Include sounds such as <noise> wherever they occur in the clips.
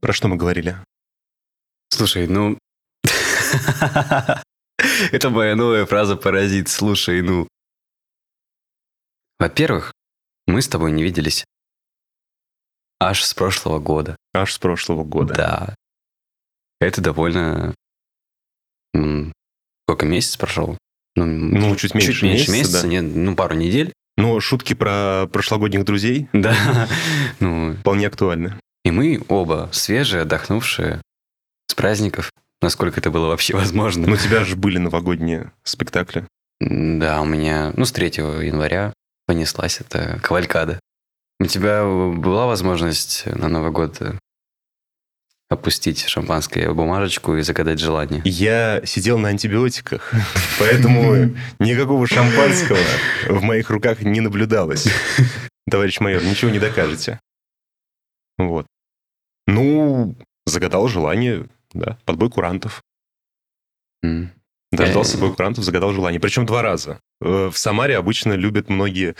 Про что мы говорили? Слушай, ну... <laughs> Это моя новая фраза «паразит». Слушай, ну... Во-первых, мы с тобой не виделись аж с прошлого года. Аж с прошлого года. Да. Это довольно... Сколько месяц прошел? Ну, ну чуть меньше, чуть меньше месяца, месяца да. нет, ну, пару недель. Но шутки про прошлогодних друзей да. <laughs> ну, вполне актуальны. И мы оба свежие, отдохнувшие с праздников, насколько это было вообще возможно. Но у тебя же были новогодние спектакли. Да, у меня, ну, с 3 января понеслась эта кавалькада. У тебя была возможность на Новый год опустить шампанское бумажечку и загадать желание? Я сидел на антибиотиках, <laughs> поэтому никакого шампанского в моих руках не наблюдалось. <laughs> Товарищ майор, ничего не докажете. Вот. Ну, загадал желание, да, подбой курантов. Mm. Дождался бой курантов, загадал желание. Причем два раза. Э, в Самаре обычно любят многие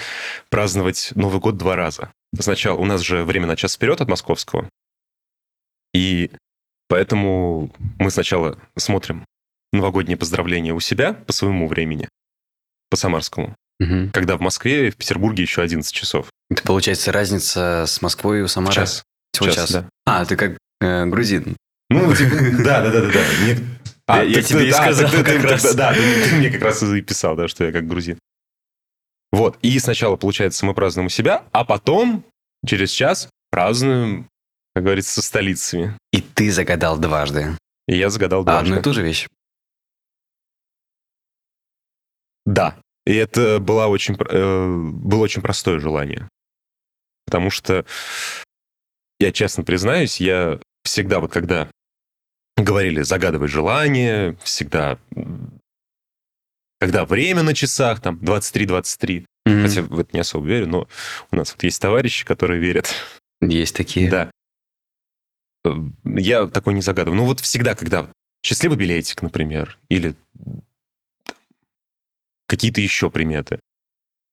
праздновать Новый год два раза. Сначала у нас же время на час вперед от московского. И поэтому мы сначала смотрим новогодние поздравления у себя по своему времени, по самарскому. Угу. Когда в Москве и в Петербурге еще 11 часов. Это получается разница с Москвой и у Самары? Час. Всего час, час. да. А, ты как э, грузин. Ну, типа, <laughs> да, да, да, да, да. А, я тебе и сказал как раз. Да, ты мне как раз и писал, да, что я как грузин. Вот, и сначала, получается, мы празднуем у себя, а потом, через час, празднуем, как говорится, со столицами. И ты загадал дважды. И я загадал дважды. А одну и ту же вещь? Да. И это было очень, э, было очень простое желание. Потому что, я честно признаюсь, я всегда вот когда говорили загадывай желание, всегда когда время на часах, там, 23-23, mm-hmm. хотя в это не особо верю, но у нас вот есть товарищи, которые верят. Есть такие. Да. Э, я такой не загадываю. Ну вот всегда, когда счастливый билетик, например, или какие-то еще приметы,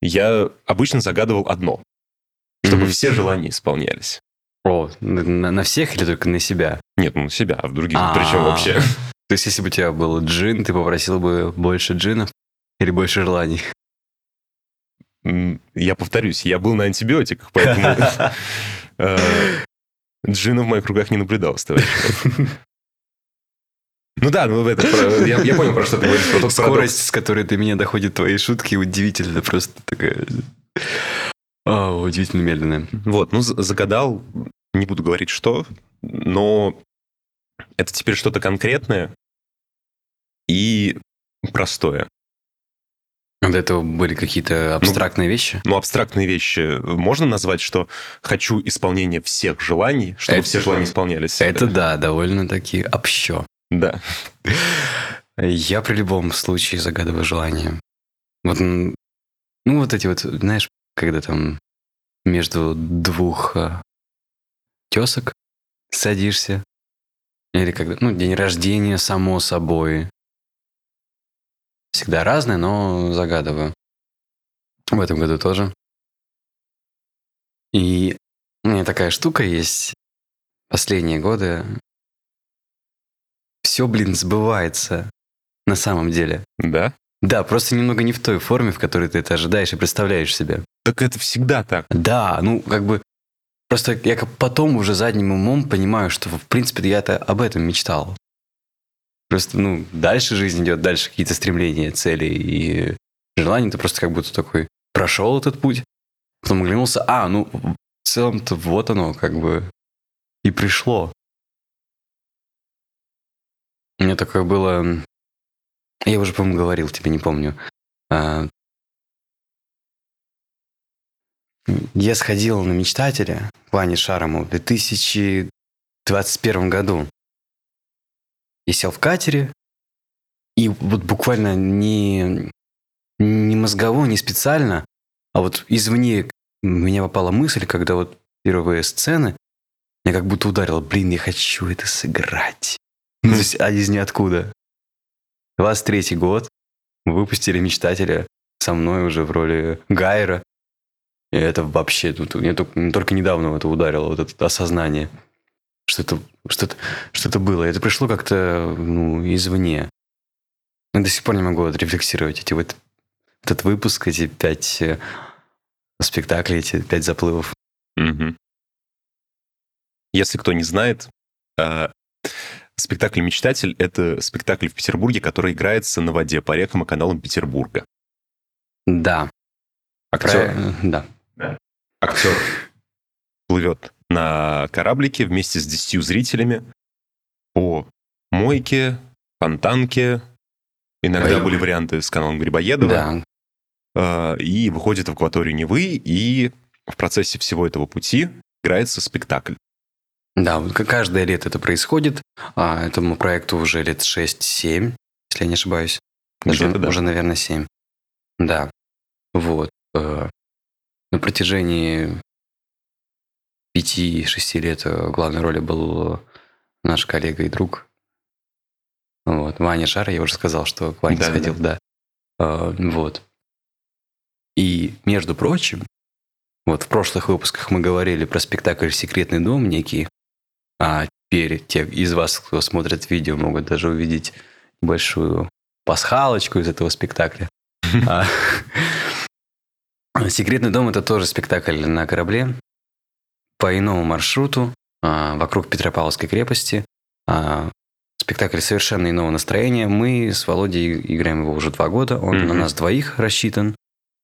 я обычно загадывал одно, чтобы mm-hmm. все желания исполнялись. О, на, на всех или только на себя? Нет, ну на себя, а в других А-а-а. причем вообще. То есть, если бы у тебя был джин, ты попросил бы больше джинов или больше желаний? Я повторюсь, я был на антибиотиках, поэтому <laughs> э, джина в моих руках не наблюдалось, товарищ. Ну да, ну это я, я понял, про что ты говоришь. Про тот Скорость, с которой до меня доходят твои шутки, удивительно просто такая... А, удивительно медленная. Вот, ну загадал не буду говорить что, но это теперь что-то конкретное и простое. А до этого были какие-то абстрактные ну, вещи? Ну, абстрактные вещи можно назвать, что хочу исполнения всех желаний, чтобы это, все желания исполнялись. Это да, довольно-таки общо. Да. Я при любом случае загадываю желание. Вот, ну, вот эти вот, знаешь, когда там между двух а, тесок садишься. Или когда, ну, день рождения, само собой. Всегда разное, но загадываю. В этом году тоже. И у меня такая штука есть. Последние годы все, блин, сбывается на самом деле. Да? Да, просто немного не в той форме, в которой ты это ожидаешь и представляешь себе. Так это всегда так. Да, ну как бы Просто я потом уже задним умом понимаю, что, в принципе, я-то об этом мечтал. Просто, ну, дальше жизнь идет, дальше какие-то стремления, цели и желания. Ты просто как будто такой прошел этот путь, потом оглянулся, а, ну, в целом-то вот оно как бы и пришло. У меня такое было... Я уже, по-моему, говорил тебе, не помню. А, Я сходил на мечтателя Ване Шараму в 2021 году. Я сел в катере, и вот буквально не, не мозгово, не специально, а вот извне меня попала мысль, когда вот первые сцены, меня как будто ударило, блин, я хочу это сыграть. <laughs> Ну, то есть, а из ниоткуда. 23 год, выпустили «Мечтателя» со мной уже в роли Гайра. И это вообще, тут, мне только, только недавно это ударило, вот это осознание. что-то что что было. Это пришло как-то ну, извне. Я до сих пор не могу отрефлексировать эти вот этот выпуск, эти пять э, спектаклей, эти пять заплывов. Угу. Если кто не знает, э, спектакль «Мечтатель» — это спектакль в Петербурге, который играется на воде по рекам и каналам Петербурга. Да. Актер, Про... Да. Актер плывет на кораблике вместе с десятью зрителями по мойке, фонтанке. Иногда Ой. были варианты с каналом Грибоедова. Да. Э, И выходит в акваторию Невы, и в процессе всего этого пути играется спектакль. Да, вот каждое лето это происходит. А этому проекту уже лет 6-7, если я не ошибаюсь. Даже да. уже, наверное, 7. Да. Вот. На протяжении 5-6 лет э, главной роли был наш коллега и друг. Вот. Ваня Шара, я уже сказал, что к Ване Да-да-да. сходил, да. Э, Вот. И, между прочим, вот в прошлых выпусках мы говорили про спектакль «Секретный дом» некий, а теперь те из вас, кто смотрит видео, могут даже увидеть большую пасхалочку из этого спектакля. <laughs> «Секретный дом» — это тоже спектакль на корабле по иному маршруту а, вокруг Петропавловской крепости. А, Спектакль совершенно иного настроения. Мы с Володей играем его уже два года. Он на Мгм. нас двоих рассчитан.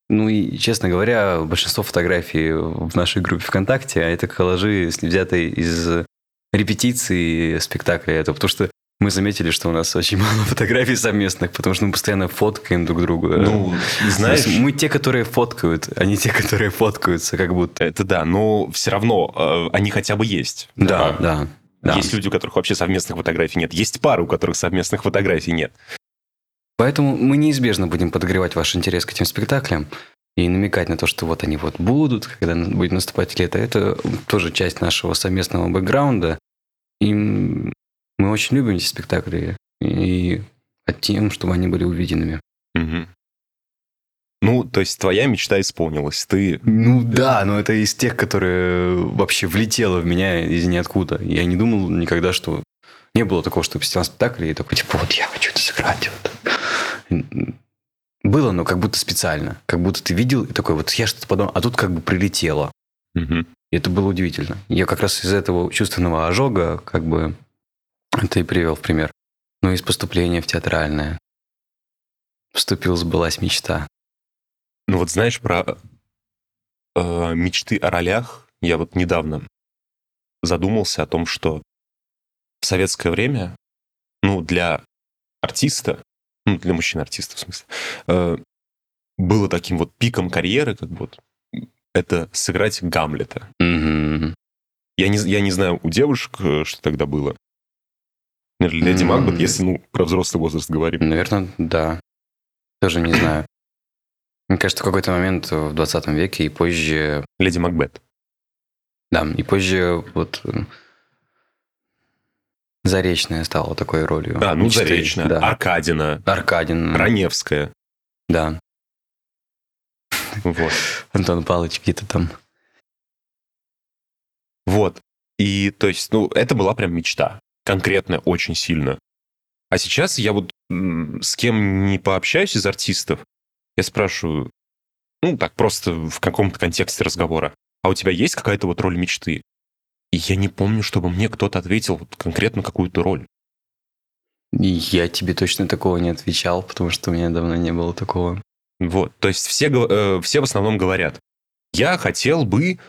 Ну и, честно говоря, большинство фотографий в нашей группе ВКонтакте, а это коллажи, взятые из репетиции спектакля. Это потому что мы заметили, что у нас очень мало <laughs> фотографий совместных, потому что мы постоянно фоткаем друг друга. Ну, знаешь, мы те, которые фоткают, а не те, которые фоткаются, как будто. это да, но все равно э, они хотя бы есть. Да, А, да. да. Есть люди, у которых вообще совместных фотографий нет. Есть пары, у которых совместных фотографий нет. Поэтому мы неизбежно будем подогревать ваш интерес к этим спектаклям и намекать на то, что вот они вот будут, когда будет наступать лето. Это тоже часть нашего совместного бэкграунда. И мы очень любим эти спектакли и хотим, чтобы они были увиденными. Мгм. Ну, то есть твоя мечта исполнилась. Ты Ну да, но это из тех, которые вообще влетело в меня из ниоткуда. Я не думал никогда, что... Не было такого, что я спектакль и такой, типа, вот я хочу это сыграть. Вот. Было, но как будто специально. Как будто ты видел и такой, вот я что-то подумал, а тут как бы прилетело. Мгм. И это было удивительно. Я как раз из этого чувственного ожога, как бы, и привел в пример. Ну, из поступления в театральное. Вступил, сбылась мечта. Ну вот знаешь про э, мечты о ролях, я вот недавно задумался о том, что в советское время, ну, для артиста, ну, для мужчин-артиста, в смысле, э, было таким вот пиком карьеры, как вот, это сыграть Гамлета. Мгм. Я не, я не знаю, у девушек э, что тогда было. Наверное, Леди. Макбет, если, ну, про взрослый возраст говорим. Наверное, да. Тоже не знаю. Мне кажется, в какой-то момент в 20 веке и позже, Леди Макбет. да, и позже вот м, Заречная стала такой ролью. Да, ну, мечты. Заречная, Да. Аркадина, Аркадин. Раневская. Да. Вот. <laughs> Антон Павлович где-то там. Вот. И, то есть, ну, это была прям мечта. Конкретная, очень сильно. А сейчас я вот с кем не пообщаюсь из артистов, я спрашиваю, ну, так, просто в каком-то контексте разговора, а у тебя есть какая-то вот роль мечты? И я не помню, чтобы мне кто-то ответил вот конкретно какую-то роль. Я тебе точно такого не отвечал, потому что у меня давно не было такого. Вот. То есть все, э, все в основном говорят, я хотел бы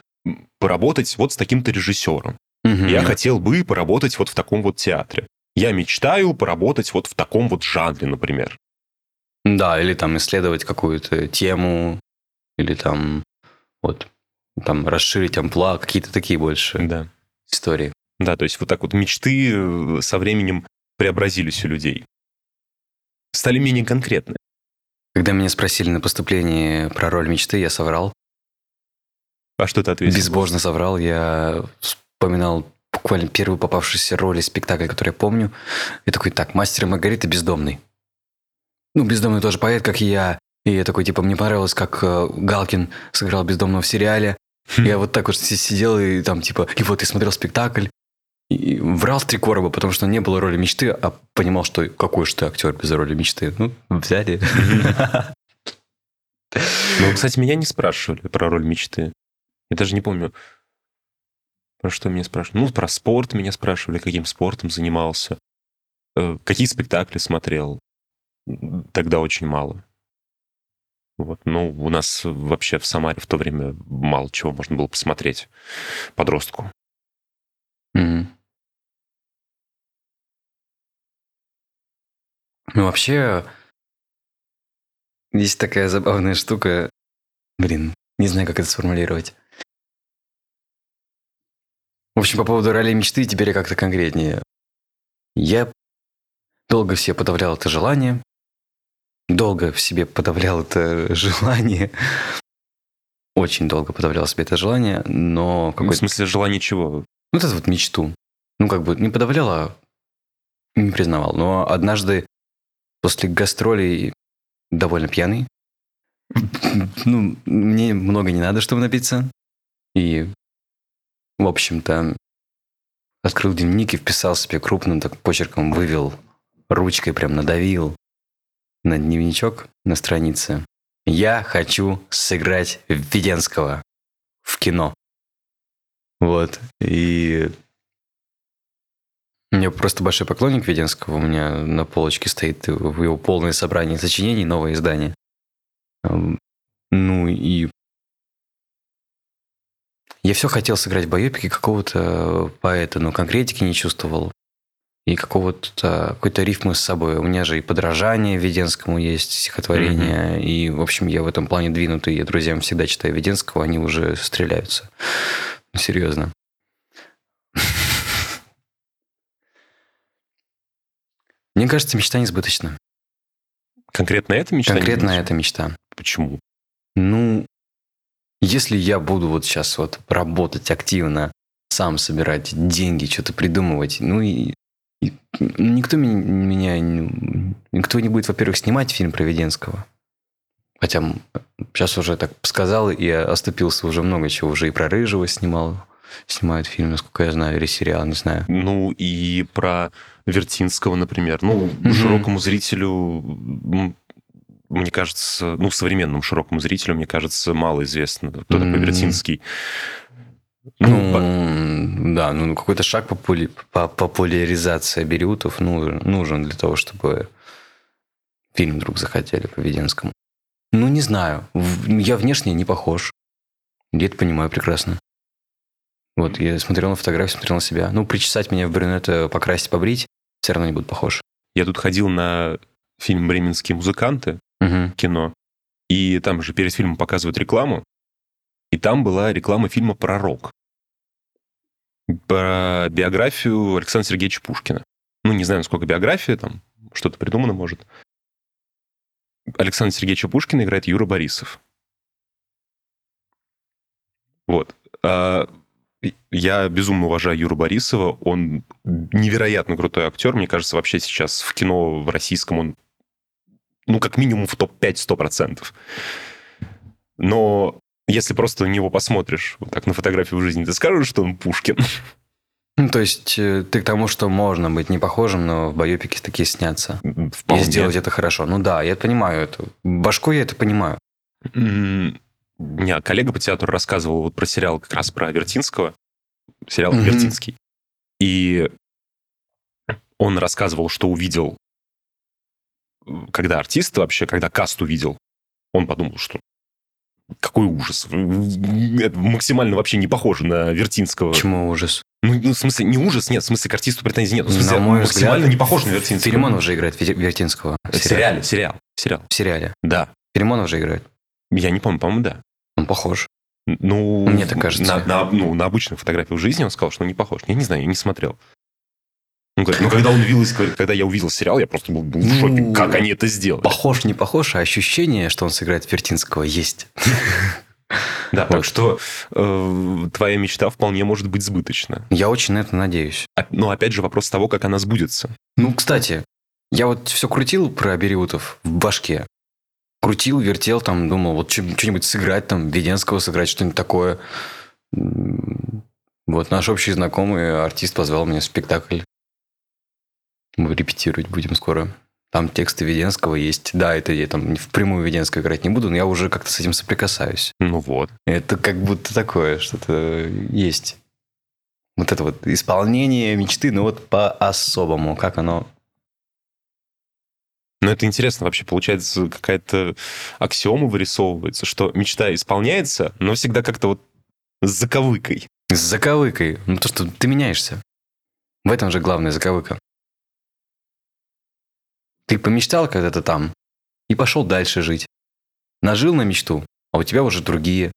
поработать вот с таким-то режиссером. Мгм. Я хотел бы поработать вот в таком вот театре. Я мечтаю поработать вот в таком вот жанре, например. Да, или там исследовать какую-то тему, или там вот там расширить амплуа, какие-то такие больше Да. истории. Да, то есть вот так вот мечты э, со временем преобразились у людей. Стали менее конкретны. Когда меня спросили на поступлении про роль мечты, я соврал. А что ты ответил? Безбожно соврал. Я вспоминал буквально первую попавшуюся роль из спектакля, который я помню. И такой, так, мастер и Маргарита бездомный. Ну, бездомный тоже поэт, как и я. И я такой, типа, мне понравилось, как э, Галкин сыграл бездомного в сериале. Я вот так вот си- сидел и там, типа, и вот я смотрел спектакль. И врал в три короба, потому что не было роли мечты, а понимал, что какой же ты актер без роли мечты. Ну, взяли. Ну, кстати, меня не спрашивали про роль мечты. Я даже не помню, про что меня спрашивали. Ну, про спорт меня спрашивали, каким спортом занимался, э, какие спектакли смотрел. Тогда очень мало. Вот. Ну, у нас вообще в Самаре в то время мало чего можно было посмотреть подростку. Мгм. Ну, вообще, есть такая забавная штука. Блин, не знаю, как это сформулировать. В общем, по поводу ролей мечты, теперь я как-то конкретнее. Я долго в себе подавлял это желание. Долго в себе подавлял это <laughs> желание. Очень долго подавлял в себе это желание, но Ну, в какой-то... смысле, желание чего? Ну, вот эту вот мечту. Ну, как бы не подавлял, а не признавал. Но однажды после гастролей довольно пьяный. <laughs> Ну, мне много не надо, чтобы напиться. И, в общем-то, открыл дневник и вписал себе крупным так почерком, вывел ручкой, прям надавил на дневничок на странице. Я хочу сыграть Введенского в кино. Вот. И я просто большой поклонник Веденского. У меня на полочке стоит его полное собрание сочинений, новое издание. Ну и я все хотел сыграть в байопике какого-то поэта, но конкретики не чувствовал. И какого-то какой-то рифмы с собой. У меня же и подражание Веденскому есть, стихотворение. И, в общем, я в этом плане двинутый. Я друзьям всегда читаю Веденского, они уже стреляются. Ну, серьезно. <laughs> Мне кажется, мечта несбыточна. Конкретно эта мечта? Конкретно эта мечта. Почему? Ну, если я буду вот сейчас вот работать активно, сам собирать деньги, что-то придумывать, ну и, и никто меня, не- никто не будет, во-первых, снимать фильм про Веденского. Хотя сейчас уже так сказал и оступился уже много чего. Уже и про Рыжего снимал, снимают фильм, насколько я знаю, или сериал, не знаю. Ну, и про Вертинского, например. Ну, широкому зрителю, мне кажется, ну, современному широкому зрителю, мне кажется, мало известно, кто такой. Вертинский. Ну, Ну, да, ну какой-то шаг попули- по популяризации Бериутов ну, нужен для того, чтобы фильм вдруг захотели по Веденскому. Ну, не знаю. Я внешне не похож. Я это понимаю прекрасно. Вот, я смотрел на фотографию, смотрел на себя. Ну, причесать меня в брюнета, покрасить, побрить, все равно не буду похож. я тут ходил на фильм «Бременские музыканты», Мгм. кино, и там же перед фильмом показывают рекламу, и там была реклама фильма про рок. Про биографию Александра Сергеевича Пушкина. Ну, не знаю, насколько биография, там что-то придумано, может. Александра Сергеевича Пушкина играет Юра Борисов. Вот. А, Я безумно уважаю Юру Борисова. Он невероятно крутой актер. Мне кажется, вообще сейчас в кино в российском он, ну, как минимум в топ-5 100%. Но если просто на него посмотришь, вот так на фотографию в жизни, ты скажешь, что он Пушкин? <laughs> Ну, то есть э, ты к тому, что можно быть не похожим, но в байопике такие снятся. Вполне. И сделать это хорошо. Ну да, я понимаю это. Башкой я это понимаю. Не, коллега по театру рассказывал вот про сериал как раз про Вертинского. Сериал Мгм. Вертинский. И он рассказывал, что увидел, когда артист вообще, когда каст увидел, он подумал, что какой ужас. Это максимально вообще не похоже на Вертинского. Почему ужас? Ну, ну, в смысле, не ужас, нет, в смысле, к артисту претензий нет. В смысле, На мой максимально взгляд, не похож на Вертинского. Филимонов же играет Ве- Вертинского. В сериале, сериал, сериал. В сериале. Да. Филимонов же играет. Я не помню, по-моему, да. Он похож. Ну, Мне так кажется. На, на- ну, на обычных фотографиях в жизни он сказал, что он не похож. Я не знаю, я не смотрел. Ну, как- ну, когда он увидел, когда я увидел сериал, я просто был, был в шоке, Ну, как они это сделали. Похож, не похож, а ощущение, что он сыграет Вертинского, есть. Да, Вот. так что э, твоя мечта вполне может быть сбыточна. Я очень на это надеюсь. А- Но опять же вопрос того, как она сбудется. Ну, кстати, я вот все крутил про Бериутов в башке. Крутил, вертел, там, думал, вот что- что-нибудь сыграть, там, Веденского сыграть, что-нибудь такое. Вот наш общий знакомый артист позвал меня в спектакль. Мы репетировать будем скоро. Там тексты Веденского есть. Да, это я там впрямую Веденского играть не буду, но я уже как-то с этим соприкасаюсь. Ну вот. Это как будто такое, что-то есть. Вот это вот исполнение мечты, но вот по-особому, как оно... Но это интересно, вообще получается какая-то аксиома вырисовывается, что мечта исполняется, но всегда как-то вот с заковыкой. С заковыкой. Ну, то, что ты меняешься. В этом же главная заковыка. Ты помечтал когда-то там и пошел дальше жить. Нажил на мечту, а у тебя уже другие.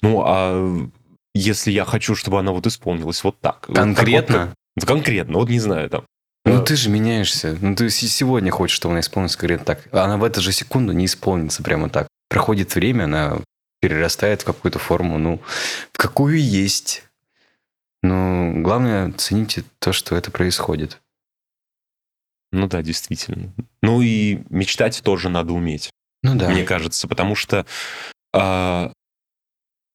Ну, а если я хочу, чтобы она вот исполнилась вот так? Конкретно? Вот, вот, конкретно, вот не знаю там. Ну, ты же меняешься. Ну, ты сегодня хочешь, чтобы она исполнилась конкретно так. Она в эту же секунду не исполнится прямо так. Проходит время, она перерастает в какую-то форму, ну, в какую есть. Но главное, цените то, что это происходит. Ну да, действительно. Ну и мечтать тоже надо уметь. Ну да. Мне кажется, потому что э,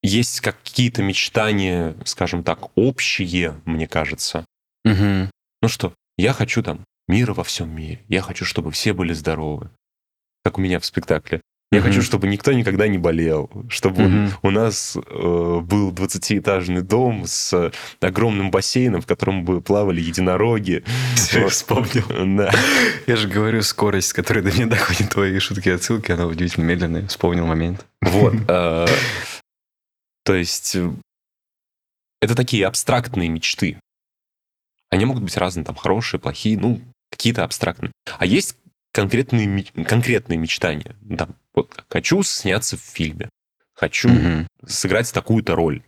есть какие-то мечтания, скажем так, общие, мне кажется. Угу. Ну что, я хочу там мира во всем мире. Я хочу, чтобы все были здоровы. Как у меня в спектакле. Я хочу, чтобы никто никогда не болел, чтобы у нас э, был 20-этажный дом с огромным бассейном, в котором бы плавали единороги. Все, вспомнил. Да. Я же говорю, скорость, с которой до меня доходят твои шутки и отсылки, она удивительно медленная. Вспомнил момент. Вот. Э, то есть э, это такие абстрактные мечты. Они могут быть разные, там, хорошие, плохие, ну, какие-то абстрактные. А есть конкретные, конкретные мечтания. Там, вот, хочу сняться в фильме, хочу mm сыграть такую-то роль,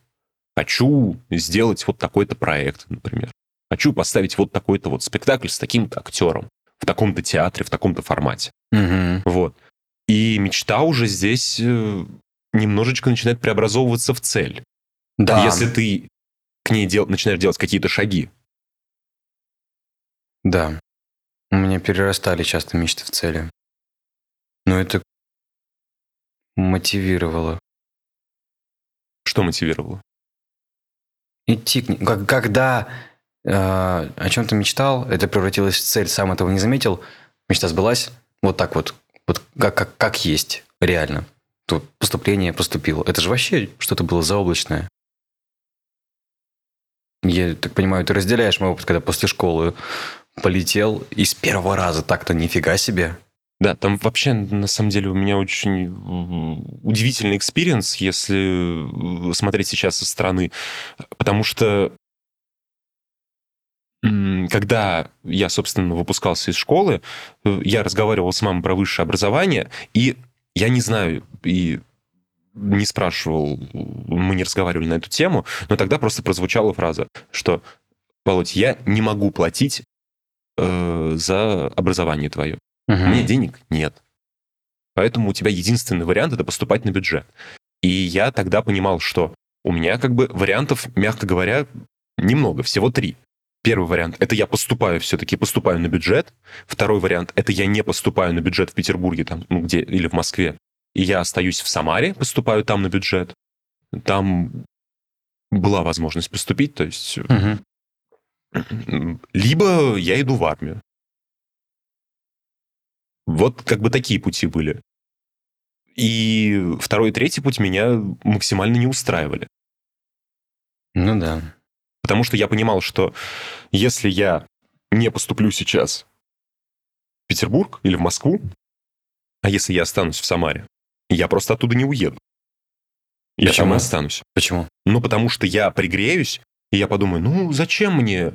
хочу сделать вот такой-то проект, например. Хочу поставить вот такой-то вот спектакль с таким-то актером в таком-то театре, в таком-то формате. mm Вот. И мечта уже здесь э, немножечко начинает преобразовываться в цель. Да. Если ты к ней дел... начинаешь делать какие-то шаги. Да. У меня перерастали часто мечты в цели. Но это мотивировало. Что мотивировало? Идти к ней. Как, когда э, о чем-то мечтал, это превратилось в цель, сам этого не заметил, мечта сбылась, вот так вот, вот как, как, как есть, реально. Тут поступление поступило. Это же вообще что-то было заоблачное. Я так понимаю, ты разделяешь мой опыт, когда после школы полетел и с первого раза так-то нифига себе. Да, там вообще, на самом деле, у меня очень удивительный experience, если смотреть сейчас со стороны. Потому что когда я, собственно, выпускался из школы, э, я разговаривал с мамой про высшее образование, и я не знаю, и не спрашивал, мы не разговаривали на эту тему, но тогда просто прозвучала фраза, что, Володь, я не могу платить э, за образование твое. Угу. У меня денег нет. Поэтому у тебя единственный вариант это поступать на бюджет. И я тогда понимал, что у меня как бы вариантов, мягко говоря, немного, всего три. Первый вариант – это я поступаю все-таки, поступаю на бюджет. Второй вариант – это я не поступаю на бюджет в Петербурге там, ну, где, или в Москве. И я остаюсь в Самаре, поступаю там на бюджет. Там была возможность поступить, то есть угу. Либо я иду в армию. Вот как бы такие пути были. И второй и третий путь меня максимально не устраивали. Ну да. Потому что я понимал, что если я не поступлю сейчас в Петербург или в Москву, а если я останусь в Самаре, я просто оттуда не уеду. Я Почему? там и останусь. Почему? Ну, потому что я пригреюсь, и я подумаю, ну, зачем мне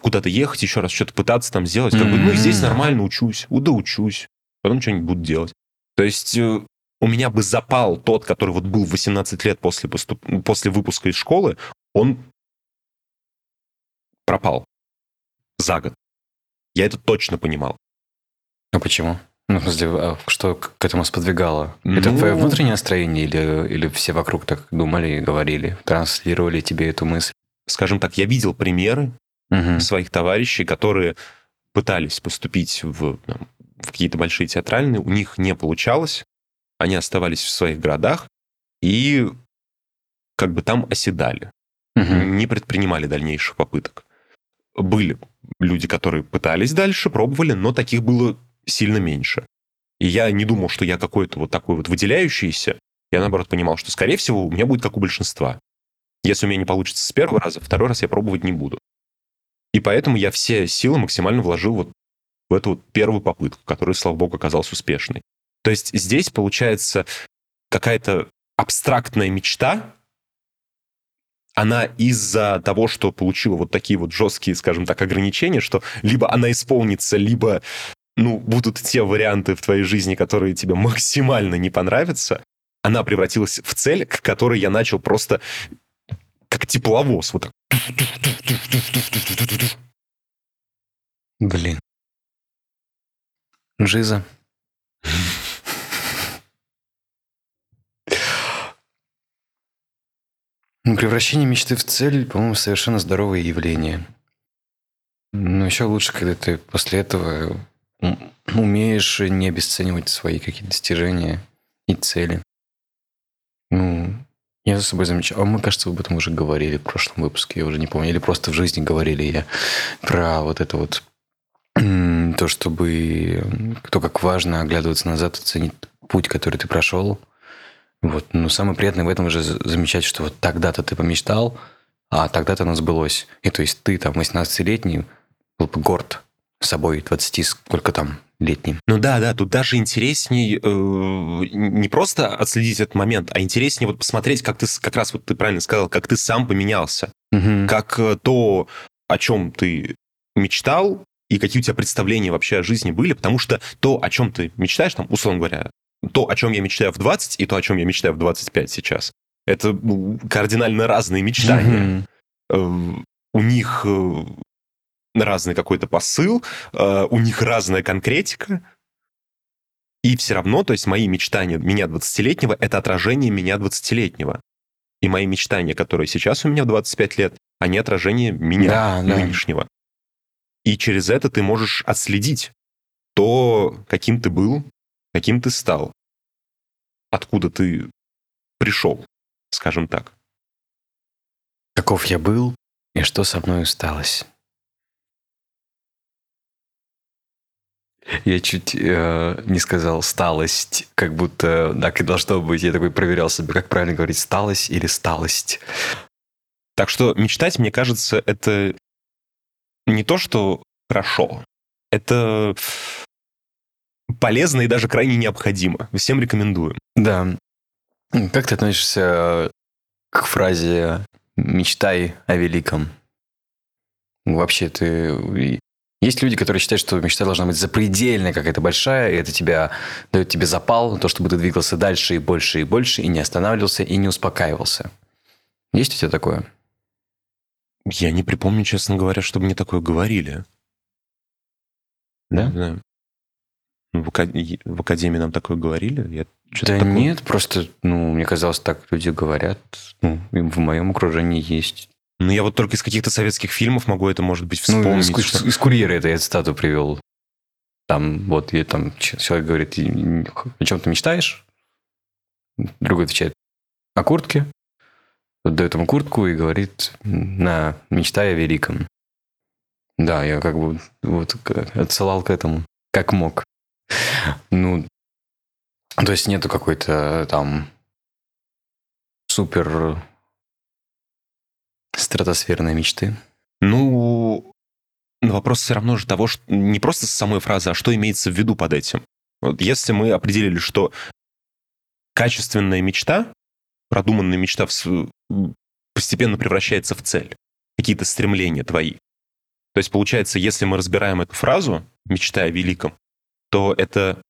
куда-то ехать, еще раз что-то пытаться там сделать. Как бы, ну, здесь нормально учусь, да учусь, потом что-нибудь буду делать. То есть э, у меня бы запал тот, который вот был 18 лет после, поступ... после выпуска из школы, он пропал за год. Я это точно понимал. А почему? Ну, в смысле, а что к этому сподвигало? Это Ну- твое внутреннее настроение или, или все вокруг так думали и говорили, транслировали тебе эту мысль? Скажем так, я видел примеры Мгм. своих товарищей, которые пытались поступить в, там, в какие-то большие театральные, у них не получалось, они оставались в своих городах, и как бы там оседали, Мгм. не предпринимали дальнейших попыток. Были люди, которые пытались дальше, пробовали, но таких было сильно меньше. И я не думал, что я какой-то вот такой вот выделяющийся. Я, наоборот, понимал, что, скорее всего, у меня будет как у большинства. Если у меня не получится с первого раза, второй раз я пробовать не буду. И поэтому я все силы максимально вложил вот в эту вот первую попытку, которая, слава богу, оказалась успешной. То есть здесь получается какая-то абстрактная мечта, она из-за того, что получила вот такие вот жесткие, скажем так, ограничения, что либо она исполнится, либо ну, будут те варианты в твоей жизни, которые тебе максимально не понравятся, она превратилась в цель, к которой я начал просто как тепловоз. Вот так. Блин. Жиза. Превращение мечты в цель, по-моему, совершенно здоровое явление. Но еще лучше, когда ты после этого ум- умеешь не обесценивать свои какие-то достижения и цели. Ну, я за собой замечал. А мы, кажется, об этом уже говорили в прошлом выпуске, я уже не помню. Или просто в жизни говорили я про вот это вот то, чтобы то, как важно оглядываться назад, оценить путь, который ты прошел. Вот. Но самое приятное в этом уже за- замечать, что вот тогда-то ты помечтал, а тогда-то оно сбылось. И то есть ты там 18-летний был бы горд собой 20 сколько там летним. Ну да, да, тут даже интересней э, не просто отследить этот момент, а интереснее вот посмотреть, как ты, как раз вот ты правильно сказал, как ты сам поменялся. Мгм. Как э, то, о чем ты мечтал, и какие у тебя представления вообще о жизни были, потому что то, о чем ты мечтаешь, там, условно говоря, то, о чем я мечтаю в 20, и то, о чем я мечтаю в 25 сейчас, это кардинально разные мечтания. Э, у них э, разный какой-то посыл, э, у них разная конкретика. И все равно, то есть мои мечтания меня 20-летнего — это отражение меня 20-летнего. И мои мечтания, которые сейчас у меня в 25 лет, они отражение меня Да, да. нынешнего. И через это ты можешь отследить то, каким ты был, каким ты стал, откуда ты пришел, скажем так. Каков я был и что со мной осталось. Я чуть э, не сказал сталость, как будто так и должно быть. Я такой проверял себе, как правильно говорить, сталость или сталость. Так что мечтать, мне кажется, это не то, что хорошо. Это полезно и даже крайне необходимо. Всем рекомендую. Да. Как ты относишься к фразе «мечтай о великом»? Вообще, ты... Есть люди, которые считают, что мечта должна быть запредельная, какая-то большая, и это тебя дает тебе запал то, чтобы ты двигался дальше и больше и больше, и не останавливался, и не успокаивался. Есть у тебя такое? Я не припомню, честно говоря, чтобы мне такое говорили. Да? Ну, В, ака- в академии нам такое говорили? Я Да такое- нет, просто, ну, мне казалось, так люди говорят. Ну, в моем окружении есть. Ну, я вот только из каких-то советских фильмов могу это, может быть, Ну, вспомнить. из, ку- что- из курьера это я цитату привел. Там вот я там человек говорит, «И- о чем ты мечтаешь? Другой отвечает, о куртке. Дает ему куртку и говорит, на, мечтай о великом. Да, я как бы вот отсылал к этому, как мог. Ну, то есть нету какой-то там супер стратосферной мечты. Ну, вопрос все равно же того, что не просто самой фразы, а что имеется в виду под этим. Вот если мы определили, что качественная мечта, продуманная мечта постепенно превращается в цель, какие-то стремления твои. То есть, получается, если мы разбираем эту фразу «мечтай о великом», то это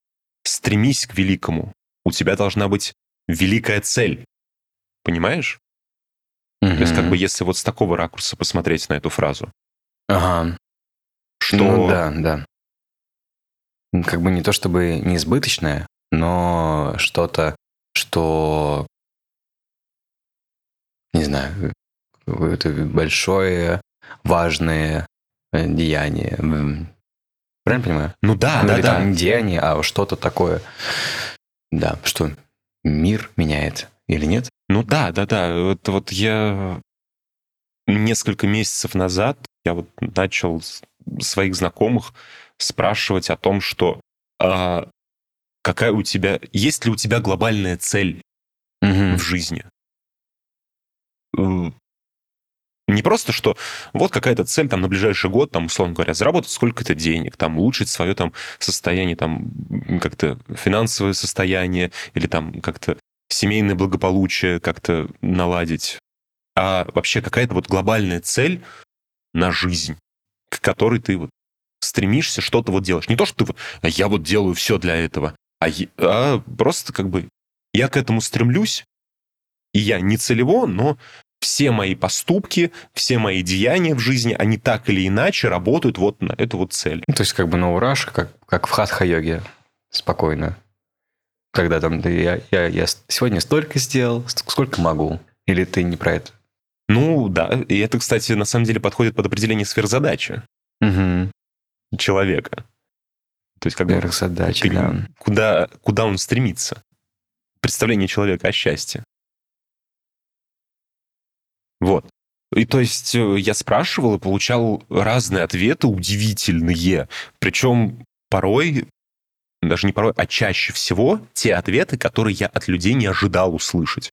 «стремись к великому». У тебя должна быть великая цель. Понимаешь? То есть, как бы, если вот с такого ракурса посмотреть на эту фразу, Ага. что... Ну да, да. Как бы не то чтобы неизбыточное, но что-то, что, не знаю, какое-то большое, важное э, деяние. Правильно понимаю? Ну да, Ну, да, да. не деяние, а что-то такое. Да, что мир меняет Или нет? Ну да, да, да. Это вот я несколько месяцев назад я вот начал своих знакомых спрашивать о том, что а, какая у тебя, есть ли у тебя глобальная цель Мгм. в жизни? Э, Не просто, что вот какая-то цель там на ближайший год, там, условно говоря, заработать сколько-то денег, там, улучшить свое там состояние, там, как-то финансовое состояние или там как-то семейное благополучие как-то наладить, а вообще какая-то вот глобальная цель на жизнь, к которой ты вот стремишься что-то вот делаешь. Не то, что ты вот, «А я вот делаю все для этого, а, е- а просто как бы я к этому стремлюсь, и я не целево, но все мои поступки, все мои деяния в жизни, они так или иначе работают вот на эту вот цель. Ну, То есть как бы на ураш, как, как в хатха-йоге. Спокойно. Когда там ты, я, я, я сегодня столько сделал, сколько могу. Или ты не про это? Ну да, и это, кстати, на самом деле подходит под определение сферзадачи Угу. человека. То есть как бы Сверхзадачи, к- да. куда, куда он стремится. Представление человека о счастье. Вот. И то есть э, я спрашивал и получал разные ответы, удивительные. Причем порой, даже не порой, а чаще всего те ответы, которые я от людей не ожидал услышать.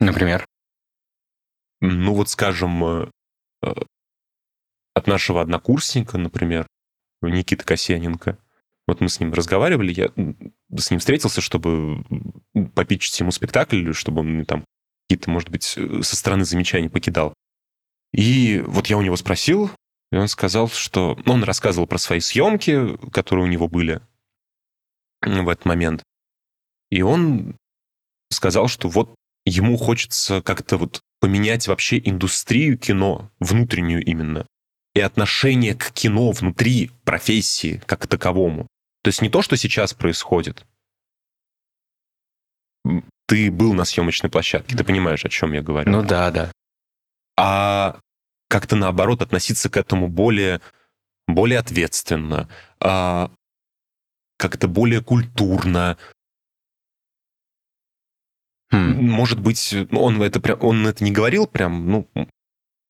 Например. Ну вот, скажем, э, э, от нашего однокурсника, например, Никиты Касьяненко. Вот мы с ним разговаривали, я с ним встретился, чтобы попичить ему спектакль, чтобы он мне там какие-то, может быть, э, со стороны замечаний покидал. И вот я у него спросил, и он сказал, что... ну, Он рассказывал про свои съемки, которые у него были в этот момент. И он сказал, что вот ему хочется как-то вот поменять вообще индустрию кино, внутреннюю именно, и отношение к кино внутри профессии как к таковому. То есть не то, что сейчас происходит. Ты был на съемочной площадке, ты понимаешь, о чем я говорю. Ну да, да. а как-то наоборот относиться к этому более, более ответственно, а, как-то более культурно. Хм. Может быть, он это прям, он это не говорил прям, ну,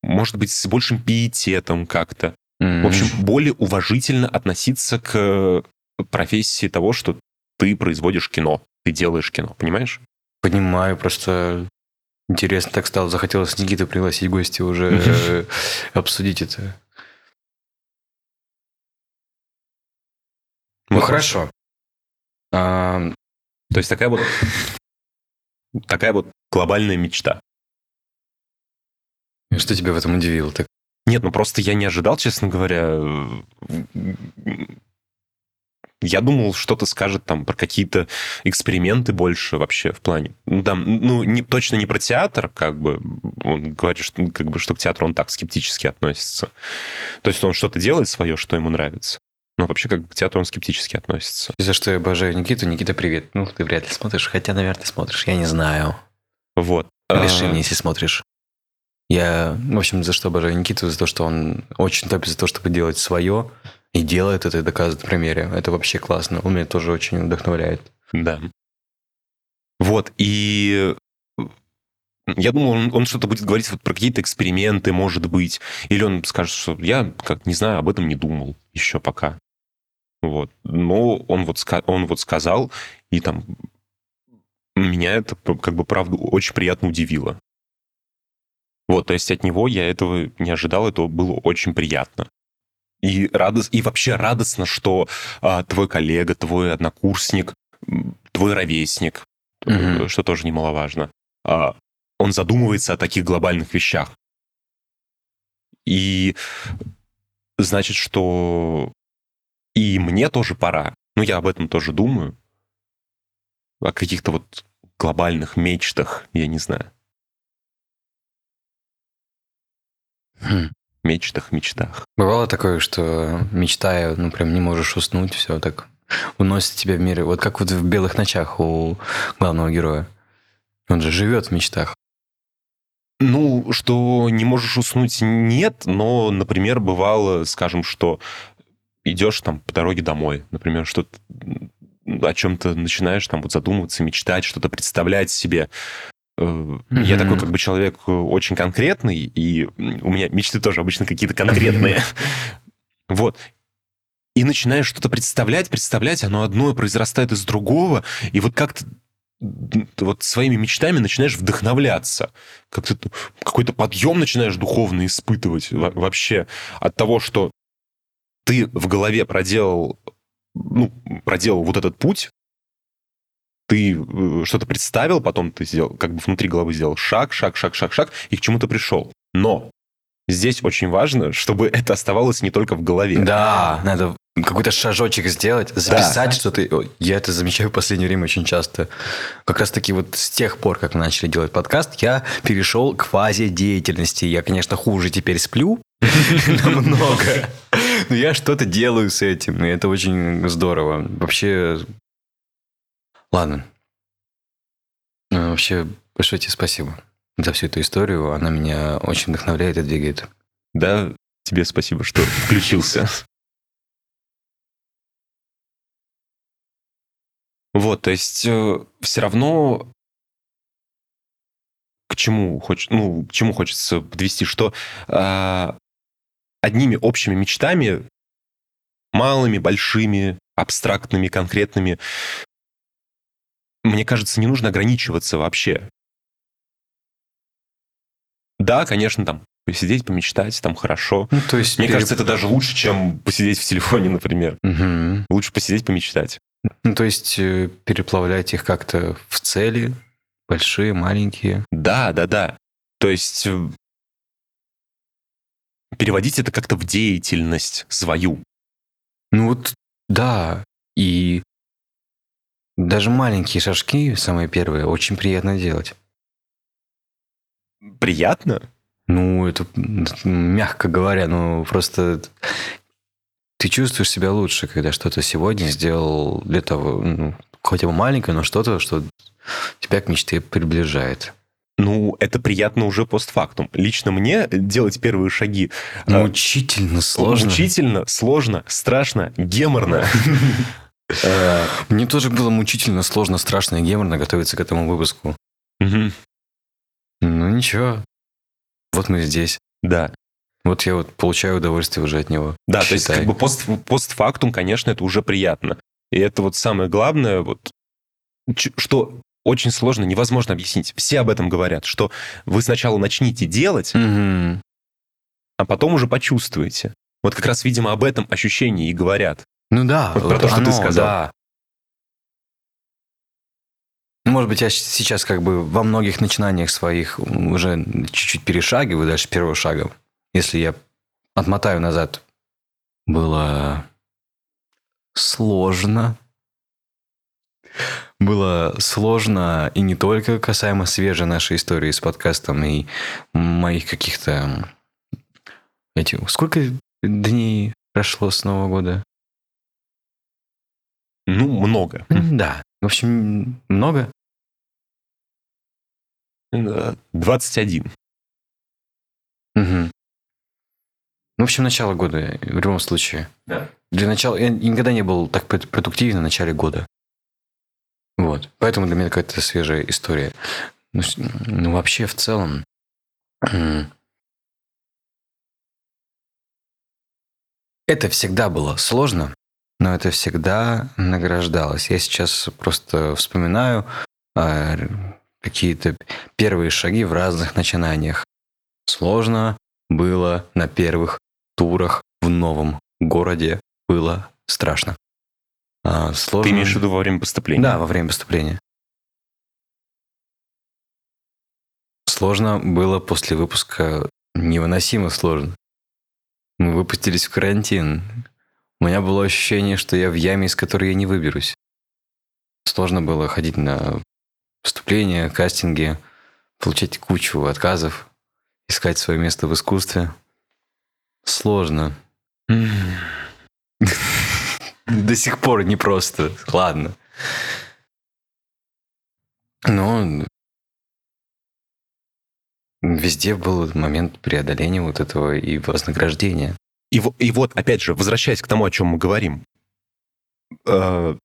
может быть, с большим пиететом как-то. В общем, более уважительно относиться к профессии того, что ты производишь кино, ты делаешь кино, понимаешь? Понимаю, просто интересно так стало. Захотелось Никиту пригласить гости уже <laughs> обсудить это. Ну хорошо. А, То есть такая вот такая вот глобальная мечта. Что тебя в этом удивило? Так, Нет, ну просто я не ожидал, честно говоря. Я думал, что-то скажет там про какие-то эксперименты больше вообще в плане. Ну, там, ну не, точно не про театр, как бы. Он говорит, что, как бы, что к театру он так скептически относится. То есть он что-то делает свое, что ему нравится. Но вообще как бы к театру он скептически относится. за что я обожаю Никиту. Никита, привет. Ну, ты вряд ли смотришь, хотя, наверное, смотришь. Я не знаю. Вот. Пиши А, мне, если смотришь. Я, в общем, за что обожаю Никиту, за то, что он очень топит за то, чтобы делать свое, и делает это и доказывает на примере. Это вообще классно. Он меня тоже очень вдохновляет. Да. Вот, и я думал, он, он что-то будет говорить вот про какие-то эксперименты, может быть. Или он скажет, что я, как не знаю, об этом не думал еще пока. Вот. Но он вот, он вот сказал, и там меня это, как бы, правда, очень приятно удивило. Вот, то есть от него я этого не ожидал, это было очень приятно. И, радос... и вообще радостно, что а, твой коллега, твой однокурсник, твой ровесник, э, что тоже немаловажно, а, он задумывается о таких глобальных вещах. И значит, что и мне тоже пора. Ну, я об этом тоже думаю. О каких-то вот глобальных мечтах, я не знаю. Хм. Мечтах, мечтах. Бывало такое, что мечтая, ну прям не можешь уснуть, все так уносит тебя в мир. Вот как вот в «Белых ночах» у главного героя. Он же живет в мечтах. Ну, что не можешь уснуть, нет, но, например, бывало, скажем, что идешь там по дороге домой, например, что о чем-то начинаешь там вот задумываться, мечтать, что-то представлять себе. Mm-hmm. Я такой как бы человек э, очень конкретный, и у меня мечты тоже обычно какие-то конкретные. <laughs> Вот. И начинаешь что-то представлять, представлять, оно одно произрастает из другого, и вот как-то вот своими мечтами начинаешь вдохновляться. Как-то какой-то подъем начинаешь духовно испытывать вообще от того, что ты в голове проделал, ну, проделал вот этот путь, ты э, что-то представил, потом ты сделал, как бы внутри головы сделал шаг, шаг, шаг, шаг, шаг, и к чему-то пришел. Но здесь очень важно, чтобы это оставалось не только в голове. Да, надо какой-то шажочек сделать, записать да. что-то. Я это замечаю в последнее время очень часто. Как раз таки вот с тех пор, как мы начали делать подкаст, я перешел к фазе деятельности. Я, конечно, хуже теперь сплю, <laughs> намного. Но я что-то делаю с этим, и это очень здорово. Вообще, ладно. Ну, вообще, большое тебе спасибо за всю эту историю. Она меня очень вдохновляет и двигает. Да, тебе спасибо, что включился. Вот, то есть э, все равно к чему хочешь, ну, к чему хочется подвести, что э, одними общими мечтами, малыми, большими, абстрактными, конкретными, мне кажется, не нужно ограничиваться вообще. Да, конечно, там посидеть, помечтать, там хорошо. Ну, то есть Мне переп... кажется, это даже лучше, чем посидеть в телефоне, например. Угу. Лучше посидеть, помечтать. Ну, то есть э, переплавлять их как-то в цели, большие, маленькие. Да, да, да. То есть э, переводить это как-то в деятельность свою. Ну вот, да. И даже маленькие шажки, самые первые, очень приятно делать. Приятно? Ну, это мягко говоря, ну просто ты чувствуешь себя лучше, когда что-то сегодня сделал для того, ну, хотя бы маленькое, но что-то, что тебя к мечте приближает. Ну, это приятно уже постфактум. Лично мне делать первые шаги... Э, мучительно сложно. Мучительно, сложно, страшно, геморно. <laughs> Э, мне тоже было мучительно, сложно, страшно и геморно готовиться к этому выпуску. Ну, ничего. Вот мы здесь. Да. Вот я вот получаю удовольствие уже от него. Да, Считай. то есть как бы пост, постфактум, конечно, это уже приятно. И это вот самое главное, вот, что очень сложно, невозможно объяснить. Все об этом говорят, что вы сначала начните делать, угу. а потом уже почувствуете. Вот как раз, видимо, об этом ощущении и говорят. Ну да, вот про то, что оно, ты сказал. Да. Может быть, я сейчас как бы во многих начинаниях своих уже чуть-чуть перешагиваю дальше первого шага если я отмотаю назад, было сложно. Было сложно и не только касаемо свежей нашей истории с подкастом и моих каких-то... Эти... Сколько дней прошло с Нового года? Ну, много. Да. В общем, много. 21. Угу. Ну, в общем, начало года, в любом случае. Да. Для начала... Я никогда не был так продуктивен в начале года. Вот. Поэтому для меня какая-то свежая история. Ну, ну вообще, в целом... <clears throat> Это всегда было сложно, но это всегда награждалось. Я сейчас просто вспоминаю а, какие-то первые шаги в разных начинаниях. Сложно было на первых турах в новом городе было страшно. А, сложно... Ты имеешь в виду во время поступления? Да, во время поступления. Сложно было после выпуска, невыносимо сложно. Мы выпустились в карантин. У меня было ощущение, что я в яме, из которой я не выберусь. Сложно было ходить на выступления, кастинги, получать кучу отказов, искать свое место в искусстве. Сложно. <laughs> До сих пор непросто. Ладно. Но везде был момент преодоления вот этого и вознаграждения. И, и вот, опять же, возвращаясь к тому, о чем мы говорим. Э,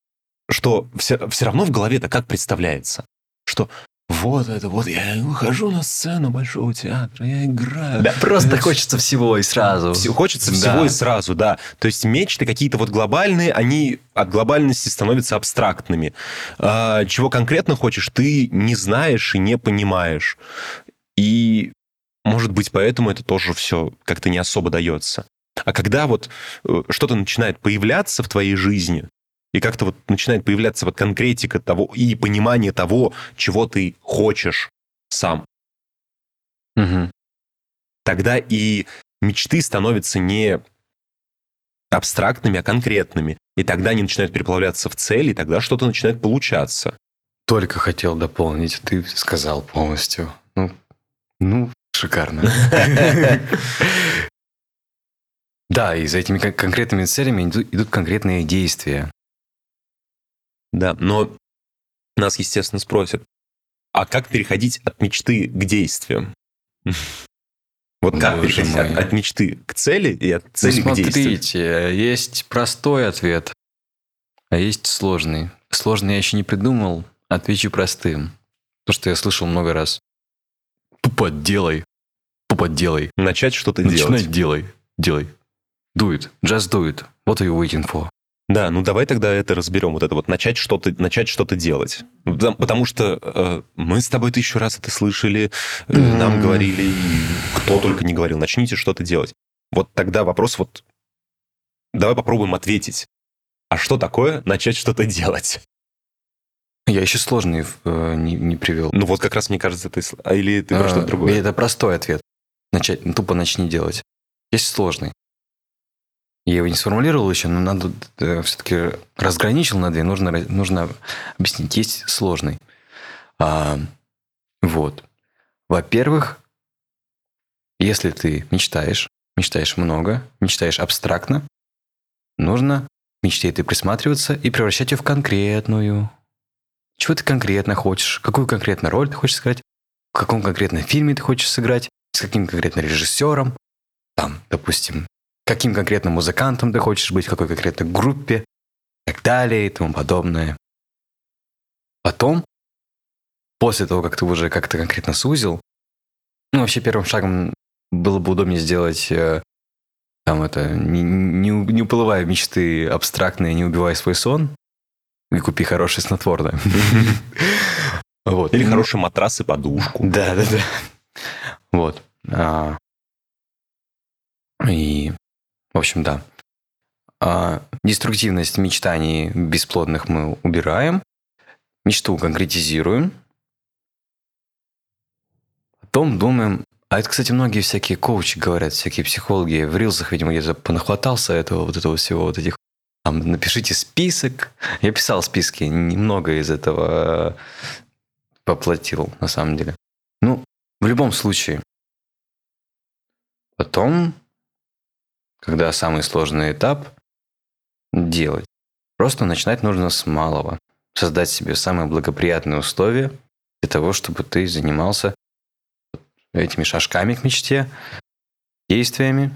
что все, все равно в голове это как представляется, что вот это вот, я выхожу на сцену Большого театра, я играю. Да, просто это хочется всего и сразу. Все, хочется да. всего и сразу, да. То есть мечты какие-то вот глобальные, они от глобальности становятся абстрактными. А, чего конкретно хочешь, ты не знаешь и не понимаешь. И, может быть, поэтому это тоже все как-то не особо дается. А когда вот э, что-то начинает появляться в твоей жизни, и как-то вот начинает появляться вот конкретика того и понимание того, чего ты хочешь сам. Угу. Тогда и мечты становятся не абстрактными, а конкретными. И тогда они начинают переплавляться в цели, и тогда что-то начинает получаться. Только хотел дополнить, ты сказал полностью. Ну, ну шикарно. <laughs> Да, и за этими конкретными целями идут конкретные действия. Да, но нас, естественно, спросят, а как переходить от мечты к действиям? <laughs> Вот как Боже переходить от, от мечты к цели и от цели ну, к действию? Смотрите, есть простой ответ, а есть сложный. Сложный я еще не придумал, отвечу простым. То, что я слышал много раз. Тупо делай. Тупо делай. Начать что-то делать. Начинать делай. Делай. Do it. Just do it. What are you waiting for? Да, ну давай тогда это разберем, вот это вот начать что-то, начать что-то делать. Потому что э, мы с тобой тысячу раз это слышали, э, нам говорили, кто только не говорил, начните что-то делать. Вот тогда вопрос вот, давай попробуем ответить. А что такое начать что-то делать? Я еще сложный э, не, не привел. Ну вот как раз мне кажется, ты... А или ты про а, что-то другое? Это простой ответ. Начать, ну, тупо начни делать. Есть сложный. Я его не сформулировал еще, но надо э, все-таки разграничил на две. Нужно, нужно объяснить. Есть сложный. А, вот. Во-первых, если ты мечтаешь, мечтаешь много, мечтаешь абстрактно, нужно мечте этой присматриваться и превращать ее в конкретную. Чего ты конкретно хочешь? Какую конкретно роль ты хочешь сыграть? В каком конкретном фильме ты хочешь сыграть? С каким конкретно режиссером? Там, допустим, каким конкретным музыкантом ты хочешь быть, в какой конкретной группе, и так далее и тому подобное. Потом, после того, как ты уже как-то конкретно сузил, ну, вообще первым шагом было бы удобнее сделать э, там это, не, не, не уплывая в мечты абстрактные, не убивая свой сон, и купи хорошее снотворное. <laughs> Вот. Или хороший матрас и подушку. Да, да, да. Вот. А, и в общем, да. А деструктивность мечтаний бесплодных мы убираем. Мечту конкретизируем. Потом думаем... А это, кстати, многие всякие коучи говорят, всякие психологи. В рилсах, видимо, я понахватался этого, вот этого всего, вот этих... Там, напишите список. Я писал списки, немного из этого поплатил, на самом деле. Ну, в любом случае. Потом когда самый сложный этап делать. Просто начинать нужно с малого. Создать себе самые благоприятные условия для того, чтобы ты занимался этими шажками к мечте, действиями,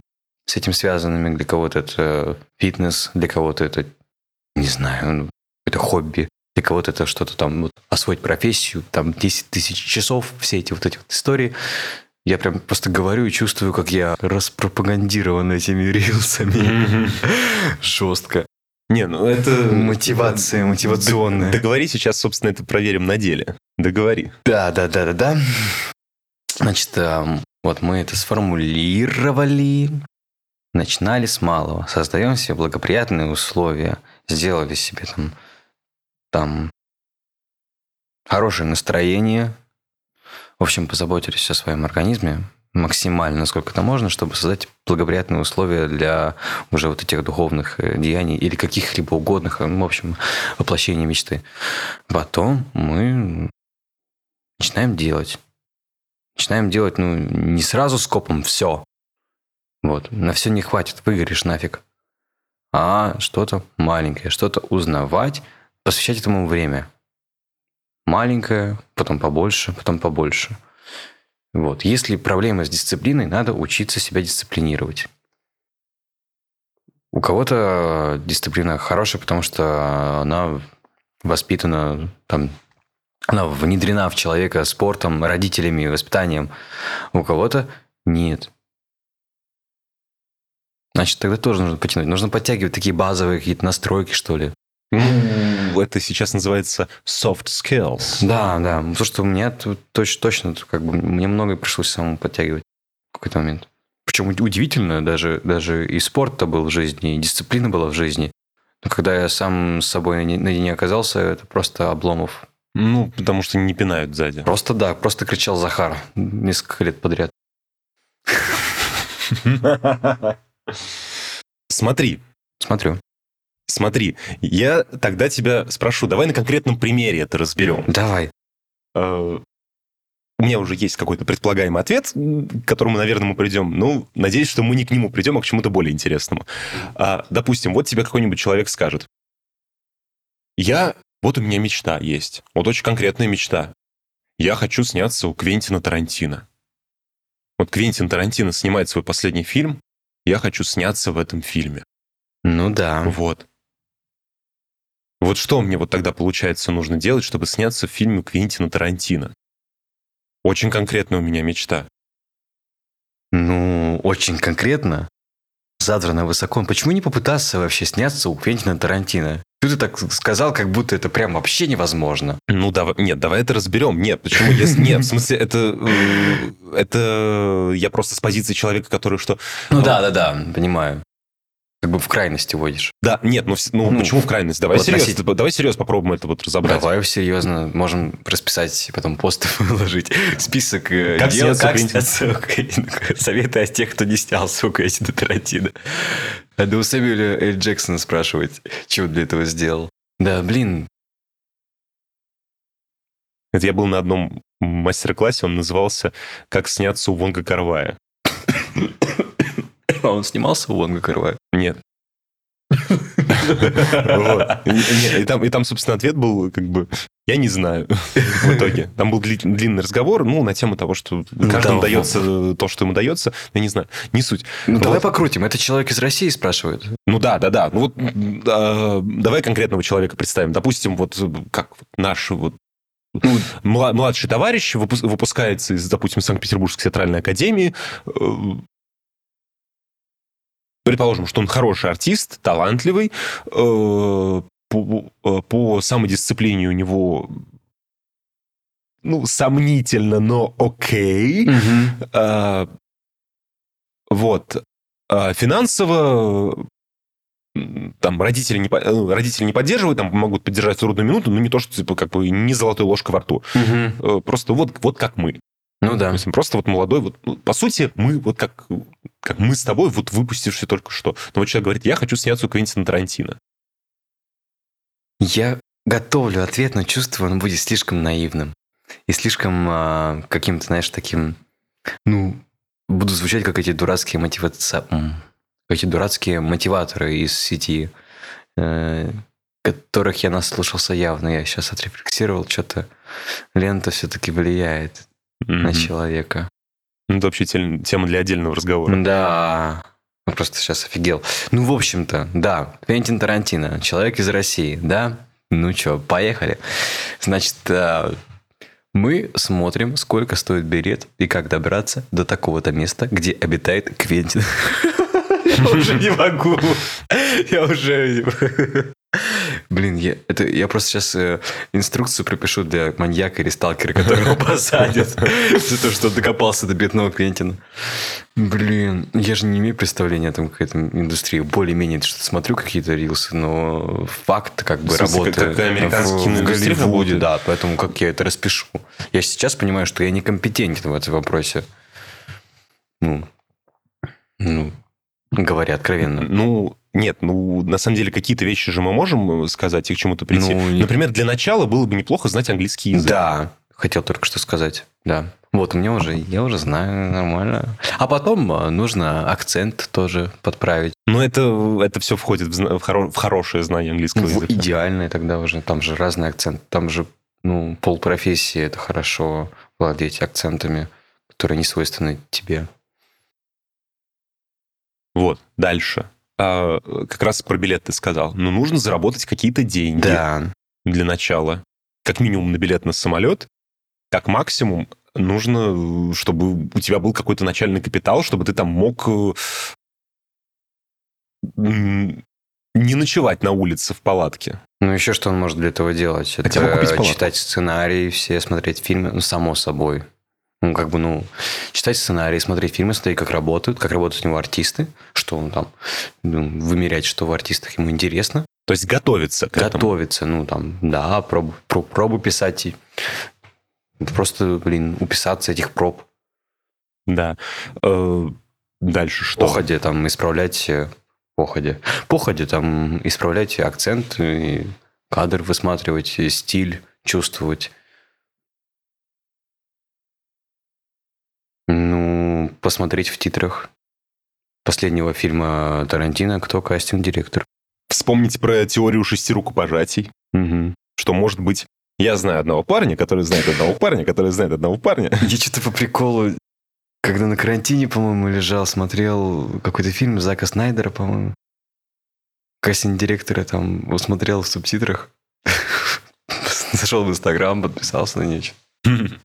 с этим связанными. Для кого-то это фитнес, для кого-то это, не знаю, ну, это хобби, для кого-то это что-то там, вот, освоить профессию, там 10 тысяч часов, все эти вот эти вот истории. Я прям просто говорю и чувствую, как я распропагандирован этими рилсами. Жестко. Не, ну это... Мотивация, мотивационная. Договори сейчас, собственно, это проверим на деле. Договори. Да, да, да, да, да. Значит, вот мы это сформулировали. Начинали с малого. Создаем себе благоприятные условия. Сделали себе там, там хорошее настроение, в общем, позаботились о своем организме максимально, насколько это можно, чтобы создать благоприятные условия для уже вот этих духовных э, деяний или каких-либо угодных, ну, в общем, воплощения мечты. Потом мы начинаем делать. Начинаем делать, ну, не сразу скопом все. Вот, на все не хватит, выгоришь нафиг. А что-то маленькое, что-то узнавать, посвящать этому время маленькое, потом побольше, потом побольше. Вот. Если проблема с дисциплиной, надо учиться себя дисциплинировать. У кого-то дисциплина хорошая, потому что она воспитана, там, она внедрена в человека спортом, родителями, воспитанием. У кого-то нет. Значит, тогда тоже нужно потянуть. Нужно подтягивать такие базовые какие-то настройки, что ли. Это сейчас называется soft skills. Да, да. Потому что у меня точно, точно как бы мне многое пришлось самому подтягивать в какой-то момент. Причем удивительно, даже, даже и спорт-то был в жизни, и дисциплина была в жизни. Но когда я сам с собой наедине оказался, это просто обломов. Ну, потому что не пинают сзади. Просто да, просто кричал Захар несколько лет подряд. <laughs> Смотри. Смотрю. Смотри, я тогда тебя спрошу, давай на конкретном примере это разберем. Давай. Э, у меня уже есть какой-то предполагаемый ответ, к которому, наверное, мы придем. Ну, надеюсь, что мы не к нему придем, а к чему-то более интересному. А, допустим, вот тебе какой-нибудь человек скажет. Я... Вот у меня мечта есть. Вот очень конкретная мечта. Я хочу сняться у Квентина Тарантино. Вот Квентин Тарантино снимает свой последний фильм, я хочу сняться в этом фильме. Ну да. Вот. Вот что мне вот тогда, получается, нужно делать, чтобы сняться в фильме Квентина Тарантино? Очень конкретная у меня мечта. Ну, очень конкретно. Задрано высоко. Почему не попытаться вообще сняться у Квентина Тарантино? Ты так сказал, как будто это прям вообще невозможно. Ну, давай, нет, давай это разберем. Нет, почему? Если, нет, в смысле, это, э, это я просто с позиции человека, который что... Ну, да, да, да, понимаю как бы в крайности водишь. Да, нет, ну, ну, ну почему в крайность? Давай вот серьезно, давай серьезно попробуем это вот разобрать. Давай серьезно, можем расписать, потом посты <laughs> выложить, список э, как дел, как сняться <laughs> советы от тех, кто не снял, сука, эти до Тарантино. Надо у Сэмюэля Эль Джексона спрашивать, чего для этого сделал. Да, блин. Это я был на одном мастер-классе, он назывался «Как сняться у Вонга Карвая». <coughs> <laughs> А он снимался у Вонга Карвая? Нет. И там, собственно, ответ был как бы я не знаю в итоге. Там был длинный разговор, ну, на тему того, что каждому дается то, что ему дается. Я не знаю, не суть. Ну, давай покрутим. Это человек из России спрашивает. Ну, да, да, да. Ну, вот а, давай конкретного человека представим. Допустим, вот как наш вот ну, младший товарищ выпускается из, допустим, Санкт-Петербургской театральной академии, э, предположим, что он хороший артист, талантливый, э, по, э, по самодисциплине у него ну, сомнительно, но окей. Угу. А, вот. А финансово там родители не, ну, родители не поддерживают, там могут поддержать трудную минуту, но не то, что типа как бы не золотой ложка во рту. Угу. Просто вот, вот как мы. Ну да. То есть просто вот молодой, вот, ну, по сути, мы вот как, как мы с тобой, вот выпустившие только что. Но вот человек говорит, я хочу сняться у Квентина Тарантино. Я готовлю ответ, но чувствую, он будет слишком наивным. И слишком а, каким-то, знаешь, таким... Ну, буду звучать как эти дурацкие мотивации... Эти дурацкие мотиваторы из сети, э, которых я наслушался явно. Я сейчас отрефлексировал, что-то лента все-таки влияет mm-hmm. на человека. Ну, это вообще тема для отдельного разговора. Да. Просто сейчас офигел. Ну, в общем-то, да, Квентин Тарантино, человек из России, да? Ну что, поехали. Значит, э, мы смотрим, сколько стоит билет и как добраться до такого-то места, где обитает Квентин. <laughs> Я уже не могу. Я уже... Блин, я, это, я просто сейчас э, инструкцию пропишу для маньяка или сталкера, которого <laughs> посадят <laughs> за то, что докопался до бедного Квентина. Блин, я же не имею представления о том, как эта индустрия. Более-менее что смотрю какие-то рилсы, но факт как бы работает в, в Голливуде, да, поэтому как я это распишу. Я сейчас понимаю, что я некомпетентен в этом вопросе. Ну, ну, говоря откровенно. Ну, нет, ну, на самом деле, какие-то вещи же мы можем сказать и к чему-то прийти. Ну, Например, для начала было бы неплохо знать английский язык. Да, хотел только что сказать, да. Вот, меня уже, я уже знаю нормально. А потом а, нужно акцент тоже подправить. Но это, это все входит в, в, хоро, в хорошее знание английского в языка. Идеальное тогда уже. Там же разный акцент. Там же ну, полпрофессии это хорошо владеть акцентами, которые не свойственны тебе. Вот, дальше. А, как раз про билет ты сказал. Ну, нужно заработать какие-то деньги. Да. для начала. Как минимум на билет на самолет. Как максимум нужно, чтобы у тебя был какой-то начальный капитал, чтобы ты там мог э, не ночевать на улице в палатке. Ну, еще что он может для этого делать? Хотя Это купить палатку. читать сценарии, все смотреть фильмы, ну, само собой. Ну, как бы, ну, читать сценарии, смотреть фильмы, смотреть, как работают, как работают у него артисты, что он там, ну, вымерять, что в артистах ему интересно. То есть готовиться к этому. Готовиться, ну, там, да, пробу, про- пробу писать. и Просто, блин, уписаться этих проб. Да. Э, Дальше что? Походе там исправлять... э, Походе. Походе там исправлять акцент, кадр высматривать, стиль чувствовать. Ну, посмотреть в титрах последнего фильма Тарантино, кто кастинг-директор. Вспомнить про теорию шести рукопожатий. Мгм. Что, может быть, я знаю одного парня, который знает одного парня, который знает одного парня. <laughs> Я что-то по приколу, когда на карантине, по-моему, лежал, смотрел какой-то фильм Зака Снайдера, по-моему. Кастинг-директора там усмотрел в субтитрах. <laughs> Зашел в Инстаграм, подписался на нечто. <laughs>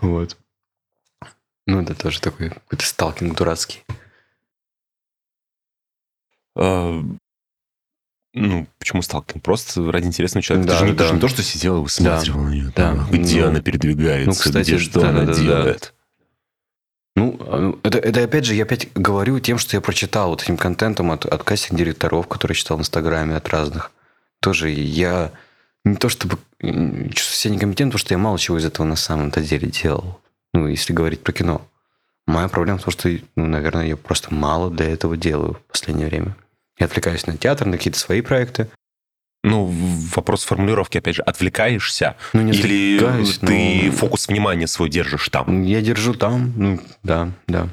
Вот. Ну, это тоже такой какой-то сталкинг дурацкий. А, Ну, почему сталкинг? Просто ради интересного человека. Да, ты, же не, ты да. же не то, что сидел и высматривал на нее, да. там, где Ну, она передвигается, ну, кстати, где что да, она да, да, да. делает. Ну, ну, это, это опять же, я опять говорю тем, что я прочитал вот этим контентом от, от кастинг-директоров, которые читал в Инстаграме, от разных. Тоже я не то чтобы чувствую себя некомпетентным, потому что я мало чего из этого на самом-то деле делал. Ну, если говорить про кино. Моя проблема в том, что, ну, наверное, я просто мало для этого делаю в последнее время. Я отвлекаюсь на театр, на какие-то свои проекты. Ну, вопрос формулировки, опять же, отвлекаешься Ну, не или ты но- фокус внимания свой держишь там? Я держу там, ну, да, да.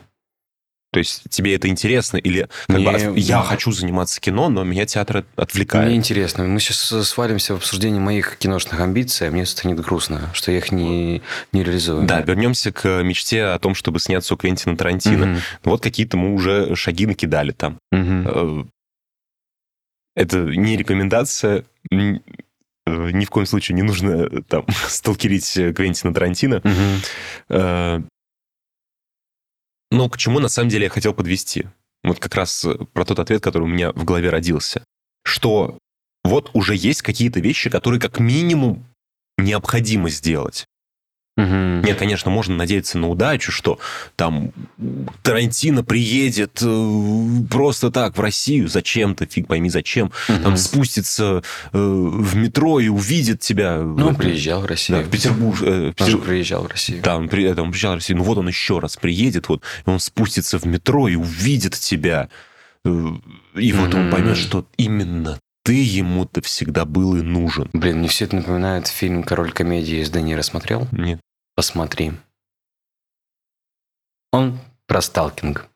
То есть тебе это интересно или как бы, Не, от- я да. хочу заниматься кино, но меня театр от- Мне отвлекает? интересно. Мы сейчас свалимся в обсуждение моих киношных амбиций, а мне станет грустно, что я их не, не реализую. Да, вернемся к мечте о том, чтобы сняться у Квентина Тарантино. Мгм. Вот какие-то мы уже шаги накидали там. Э, Это не рекомендация. э, Ни в коем случае не нужно э, там <laughs> сталкерить Квентина Тарантино. Мгм. Но к чему на самом деле я хотел подвести? Вот как раз э, про тот ответ, который у меня в голове родился. Что вот уже есть какие-то вещи, которые как минимум необходимо сделать. Мгм. Нет, конечно, можно надеяться на удачу, что там Тарантино приедет э, просто так в Россию зачем-то, фиг пойми зачем, там Мгм. спустится э, в метро и увидит тебя. Ну, он приезжал в да, Россию. в Петербург. э, в Он Петер- приезжал в Россию. Да, он, при, это, он приезжал в Россию, ну вот он еще раз приедет, вот, и он спустится в метро и увидит тебя. Э, И вот он Мгм. поймет, что именно ты ему-то всегда был и нужен. Блин, мне все это напоминает фильм «Король комедии» с Де Ниро смотрел? Нет. Посмотри. Он про сталкинг.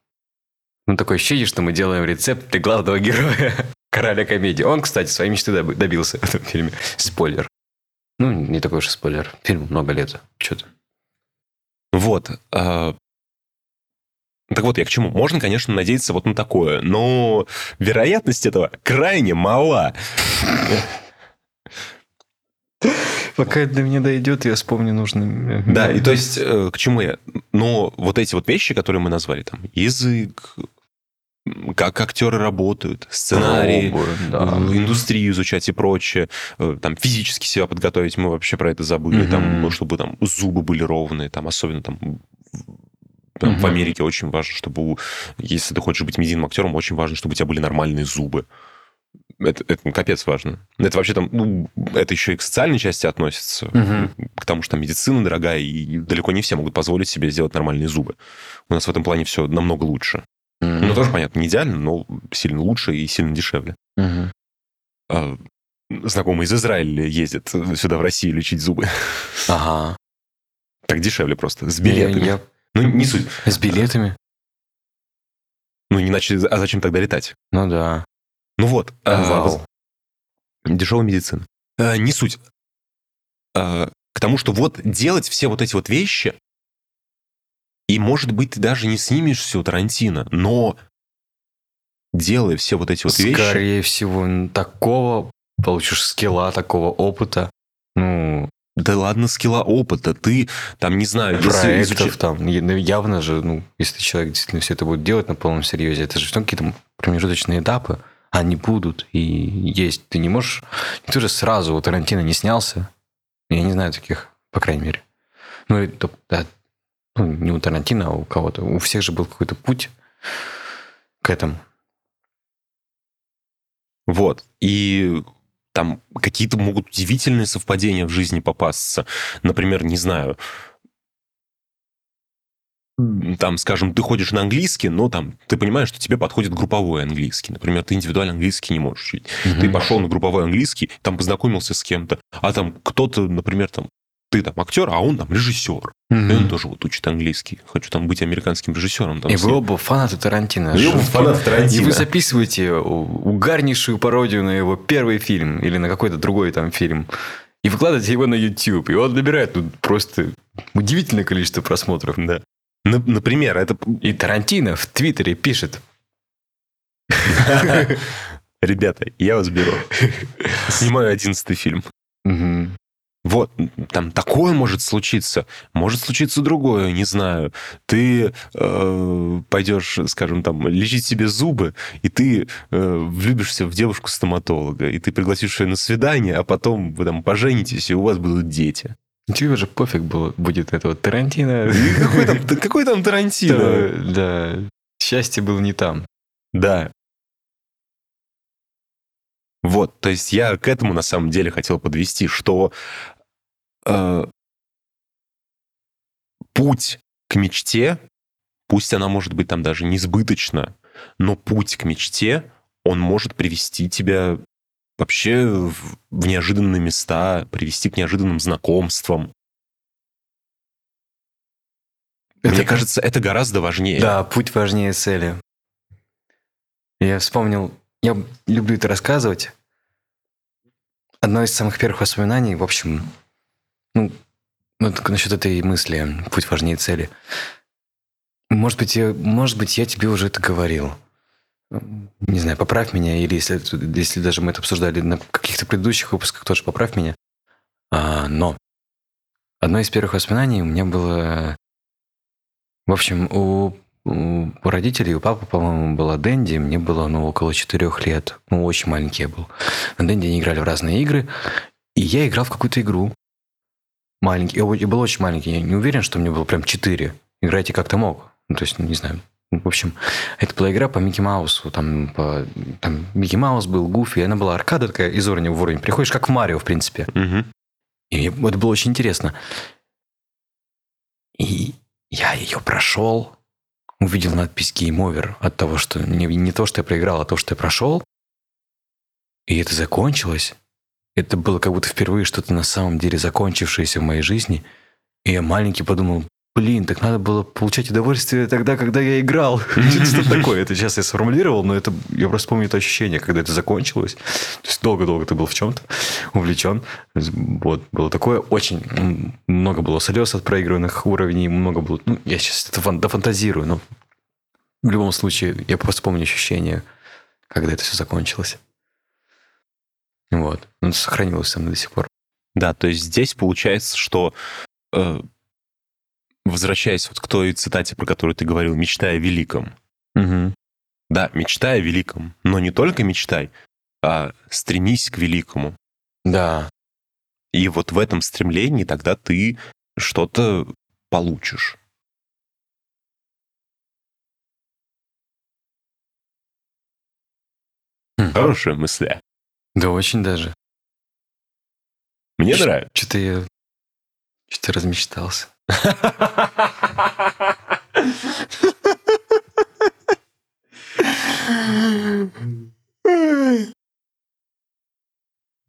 Ну, такое ощущение, что мы делаем рецепт для главного героя <laughs> короля комедии. Он, кстати, своей мечты доб- добился в этом фильме. Спойлер. Ну, не такой уж и спойлер. Фильму много лет. Что-то. Вот. а, Так вот, я к чему? Можно, конечно, надеяться вот на такое, но вероятность этого крайне мала. Пока это до меня дойдет, я вспомню нужно. Да, и то есть э, к чему я? Но вот эти вот вещи, которые мы назвали, там, язык, как актеры работают, сценарии, да. э, индустрию изучать и прочее, э, там, физически себя подготовить, мы вообще про это забыли, Мгм. там, ну, чтобы там зубы были ровные, там, особенно там в- там, в Мгм. Америке очень важно, чтобы, у- если ты хочешь быть медийным актером, очень важно, чтобы у тебя были нормальные зубы. Это, это ну, капец важно. Это вообще там, ну, это еще и к социальной части относится, Мгм. к тому, что там медицина дорогая, и далеко не все могут позволить себе сделать нормальные зубы. У нас в этом плане все намного лучше. Мгм. Ну, тоже, понятно, не идеально, но сильно лучше и сильно дешевле. Мгм. А, знакомый из Израиля ездит сюда, в Россию, лечить зубы. Ага. Так дешевле просто, с Я- билетами. я- Ну, не суть. С билетами? Ну, иначе, а зачем тогда летать? Ну да. Ну вот. а. Дешевая медицина. А, не суть. А, к тому, что вот делать все вот эти вот вещи, и, может быть, ты даже не снимешься у Тарантино, но делая все вот эти вот вещи... Скорее всего, такого получишь скилла такого опыта. Ну, Да ладно, скилла опыта. Ты там, не знаю, проектов изучи- там. Ну, Явно же, ну, если человек действительно все это будет делать на полном серьезе, это же равно какие-то промежуточные этапы. Они будут и есть. Ты не можешь... Ты же сразу у Тарантино не снялся. Я не знаю таких, по крайней мере. Ну, и то- да, ну, не у Тарантино, а у кого-то. У всех же был какой-то путь к этому. Вот. И там какие-то могут удивительные совпадения в жизни попасться. Например, не знаю, там, скажем, ты ходишь на английский, но там ты понимаешь, что тебе подходит групповой английский. Например, ты индивидуально английский не можешь учить. Ты Мгм. пошел на групповой английский, там познакомился с кем-то, а там кто-то, например, там ты там актер, а он там режиссер. И он тоже вот учит английский. Хочу там быть американским режиссером. Там И вы оба фанаты Тарантино. И оба Жуткие. фанаты И Тарантино. вы записываете угарнейшую пародию на его первый фильм или на какой-то другой там фильм. И выкладываете его на YouTube. И он набирает ну, просто удивительное количество просмотров. Да. На- Например, это... И Тарантино в Твиттере пишет. <laughs> Ребята, я вас беру. <laughs> Снимаю одиннадцатый фильм. Вот, там такое может случиться, может случиться другое, не знаю. Ты э, пойдешь, скажем, там, лечить себе зубы, и ты э, влюбишься в девушку-стоматолога, и ты пригласишь ее на свидание, а потом вы там поженитесь, и у вас будут дети. Тебе же пофиг было, будет этого Тарантино. <laughs> Какой там, какой там Тарантино? Да. Счастье было не там. Да. Вот, то есть я к этому на самом деле хотел подвести, что э, путь к мечте, пусть она может быть там даже несбыточна, но путь к мечте, он может привести тебя вообще в, в неожиданные места, привести к неожиданным знакомствам. Мне Это- кажется, это гораздо важнее. Да, путь важнее цели. Я вспомнил, я люблю это рассказывать. Одно из самых первых воспоминаний, в общем, ну, вот насчет этой мысли, путь важнее цели. Может быть, я, может быть, я тебе уже это говорил. Не знаю, поправь меня, или если, если даже мы это обсуждали на каких-то предыдущих выпусках, тоже поправь меня. А, но одно из первых воспоминаний у меня было... В общем, у, у родителей, у папы, по-моему, была Дэнди, мне было, ну, около четырех лет. Ну, очень маленький я был. На Дэнди они играли в разные игры, и я играл в какую-то игру. Маленький. Я, был очень маленький, я не уверен, что мне было прям четыре. Играйте как-то мог. Ну, то есть, ну, не знаю. Ну, В общем, это была игра по Микки Маусу. Там, по- там Микки Маус был, Гуфи. Она была аркада такая из уровня в уровень. Приходишь, как в Марио, в принципе. Мгм. И это было очень интересно. И я ее прошел, увидел надпись Game Over от того, что не, не то, что я проиграл, а то, что я прошел. И это закончилось. Это было как будто впервые что-то на самом деле закончившееся в моей жизни. И я маленький подумал, блин, так надо было получать удовольствие тогда, когда я играл. <laughs> Что такое? Это сейчас я сформулировал, но это я просто помню это ощущение, когда это закончилось. То есть долго-долго ты был в чем-то увлечен. Вот, было такое. Очень много было слез от проигранных уровней, много было... Ну, я сейчас это фан- дофантазирую, но в любом случае я просто помню ощущение, когда это все закончилось. Вот. Это сохранилось со мной до сих пор. Да, то есть здесь получается, что э, возвращаясь вот к той цитате, про которую ты говорил, мечтай о великом. Да, мечтай о великом, но не только мечтай, а стремись к великому. Да. И вот в этом стремлении тогда ты что-то получишь. Хм. Хорошая мысля. Да очень даже. Мне Ш- нравится. Что-то я... Что-то размечтался.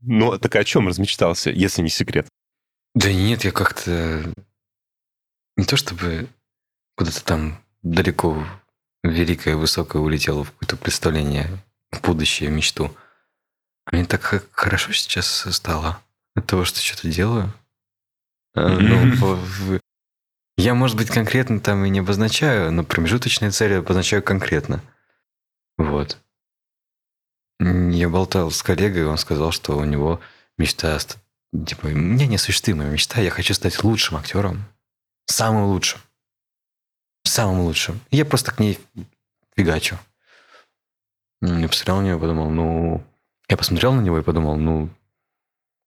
Ну, так о чем размечтался, если не секрет? Да нет, я как-то... Не то чтобы куда-то там далеко в великое, высокое улетело в какое-то представление, в будущее, мечту. Мне так хорошо сейчас стало от того, что что-то делаю. А, ну, я, может быть, конкретно там и не обозначаю, но промежуточные цели обозначаю конкретно. Вот. Я болтал с коллегой, он сказал, что у него мечта... Типа, у меня неосуществимая мечта, я хочу стать лучшим актером. Самым лучшим. Самым лучшим. Я просто к ней фигачу. Я посмотрел на и подумал, ну... Я посмотрел на него и подумал, ну,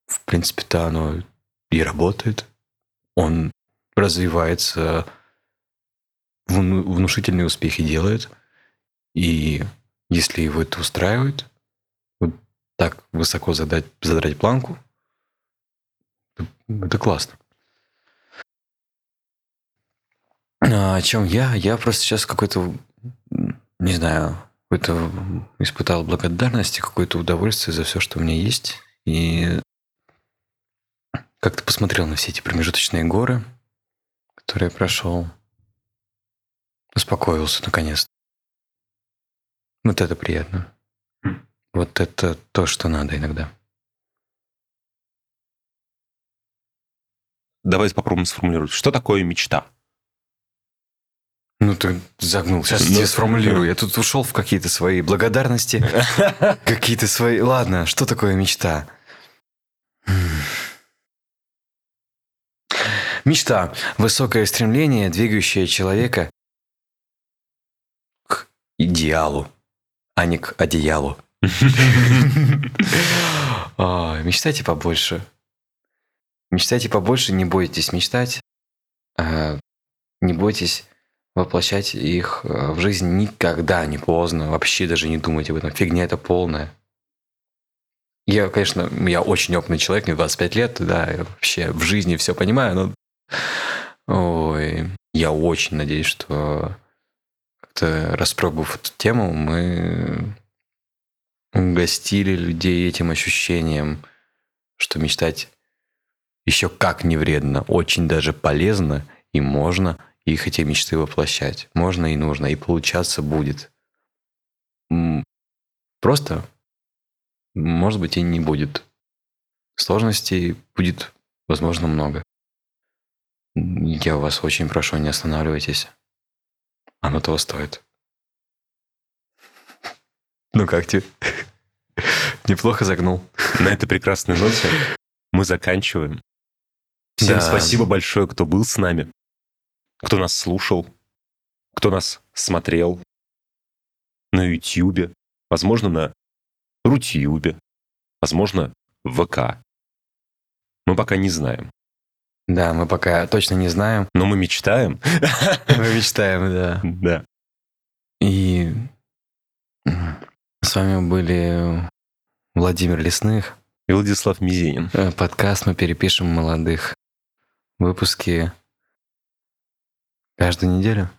в принципе-то оно и работает. Он развивается, внушительные успехи делает. И если его это устраивает, вот так высоко задать, задрать планку, это классно. А о чем я? Я просто сейчас какой-то, не знаю, какой-то испытал благодарность и какое-то удовольствие за все, что у меня есть. И как-то посмотрел на все эти промежуточные горы, которые я прошел. Успокоился наконец. Вот это приятно. Вот это то, что надо иногда. Давайте попробуем сформулировать. Что такое мечта? Ну, ты загнул. Сейчас ну, я сформулирую. Я тут ушел в какие-то свои благодарности. <laughs> Какие-то свои... Ладно, что такое мечта? Мечта – высокое стремление, двигающее человека к идеалу, а не к одеялу. <laughs> Мечтайте побольше. Мечтайте побольше, не бойтесь мечтать. А, не бойтесь воплощать их э, в жизнь никогда не поздно. Вообще даже не думайте об этом. Фигня это полная. Я, конечно, я очень опытный человек, мне 25 лет, да, я вообще в жизни все понимаю, но ой, я очень надеюсь, что как-то распробовав эту тему, мы угостили людей этим ощущением, что мечтать еще как не вредно, очень даже полезно и можно их эти мечты воплощать. Можно и нужно, и получаться будет. Просто, может быть, и не будет. Сложностей будет, возможно, много. Я вас очень прошу, не останавливайтесь. Оно того стоит. <laughs> Ну как тебе? <laughs> Неплохо загнул. На этой прекрасной ноте мы заканчиваем. Всем да. спасибо большое, кто был с нами кто нас слушал, кто нас смотрел на Ютьюбе, возможно, на Рутьюбе, возможно, в ВК. Мы пока не знаем. Да, мы пока точно не знаем. Но мы мечтаем. <laughs> Мы мечтаем, да. Да. И с вами были Владимир Лесных и Владислав Мизенин. Э, подкаст «Мы перепишем молодых». Выпуски Каждую неделю?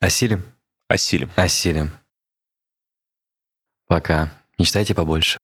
Осилим? Осилим. Осилим. Пока. Мечтайте побольше.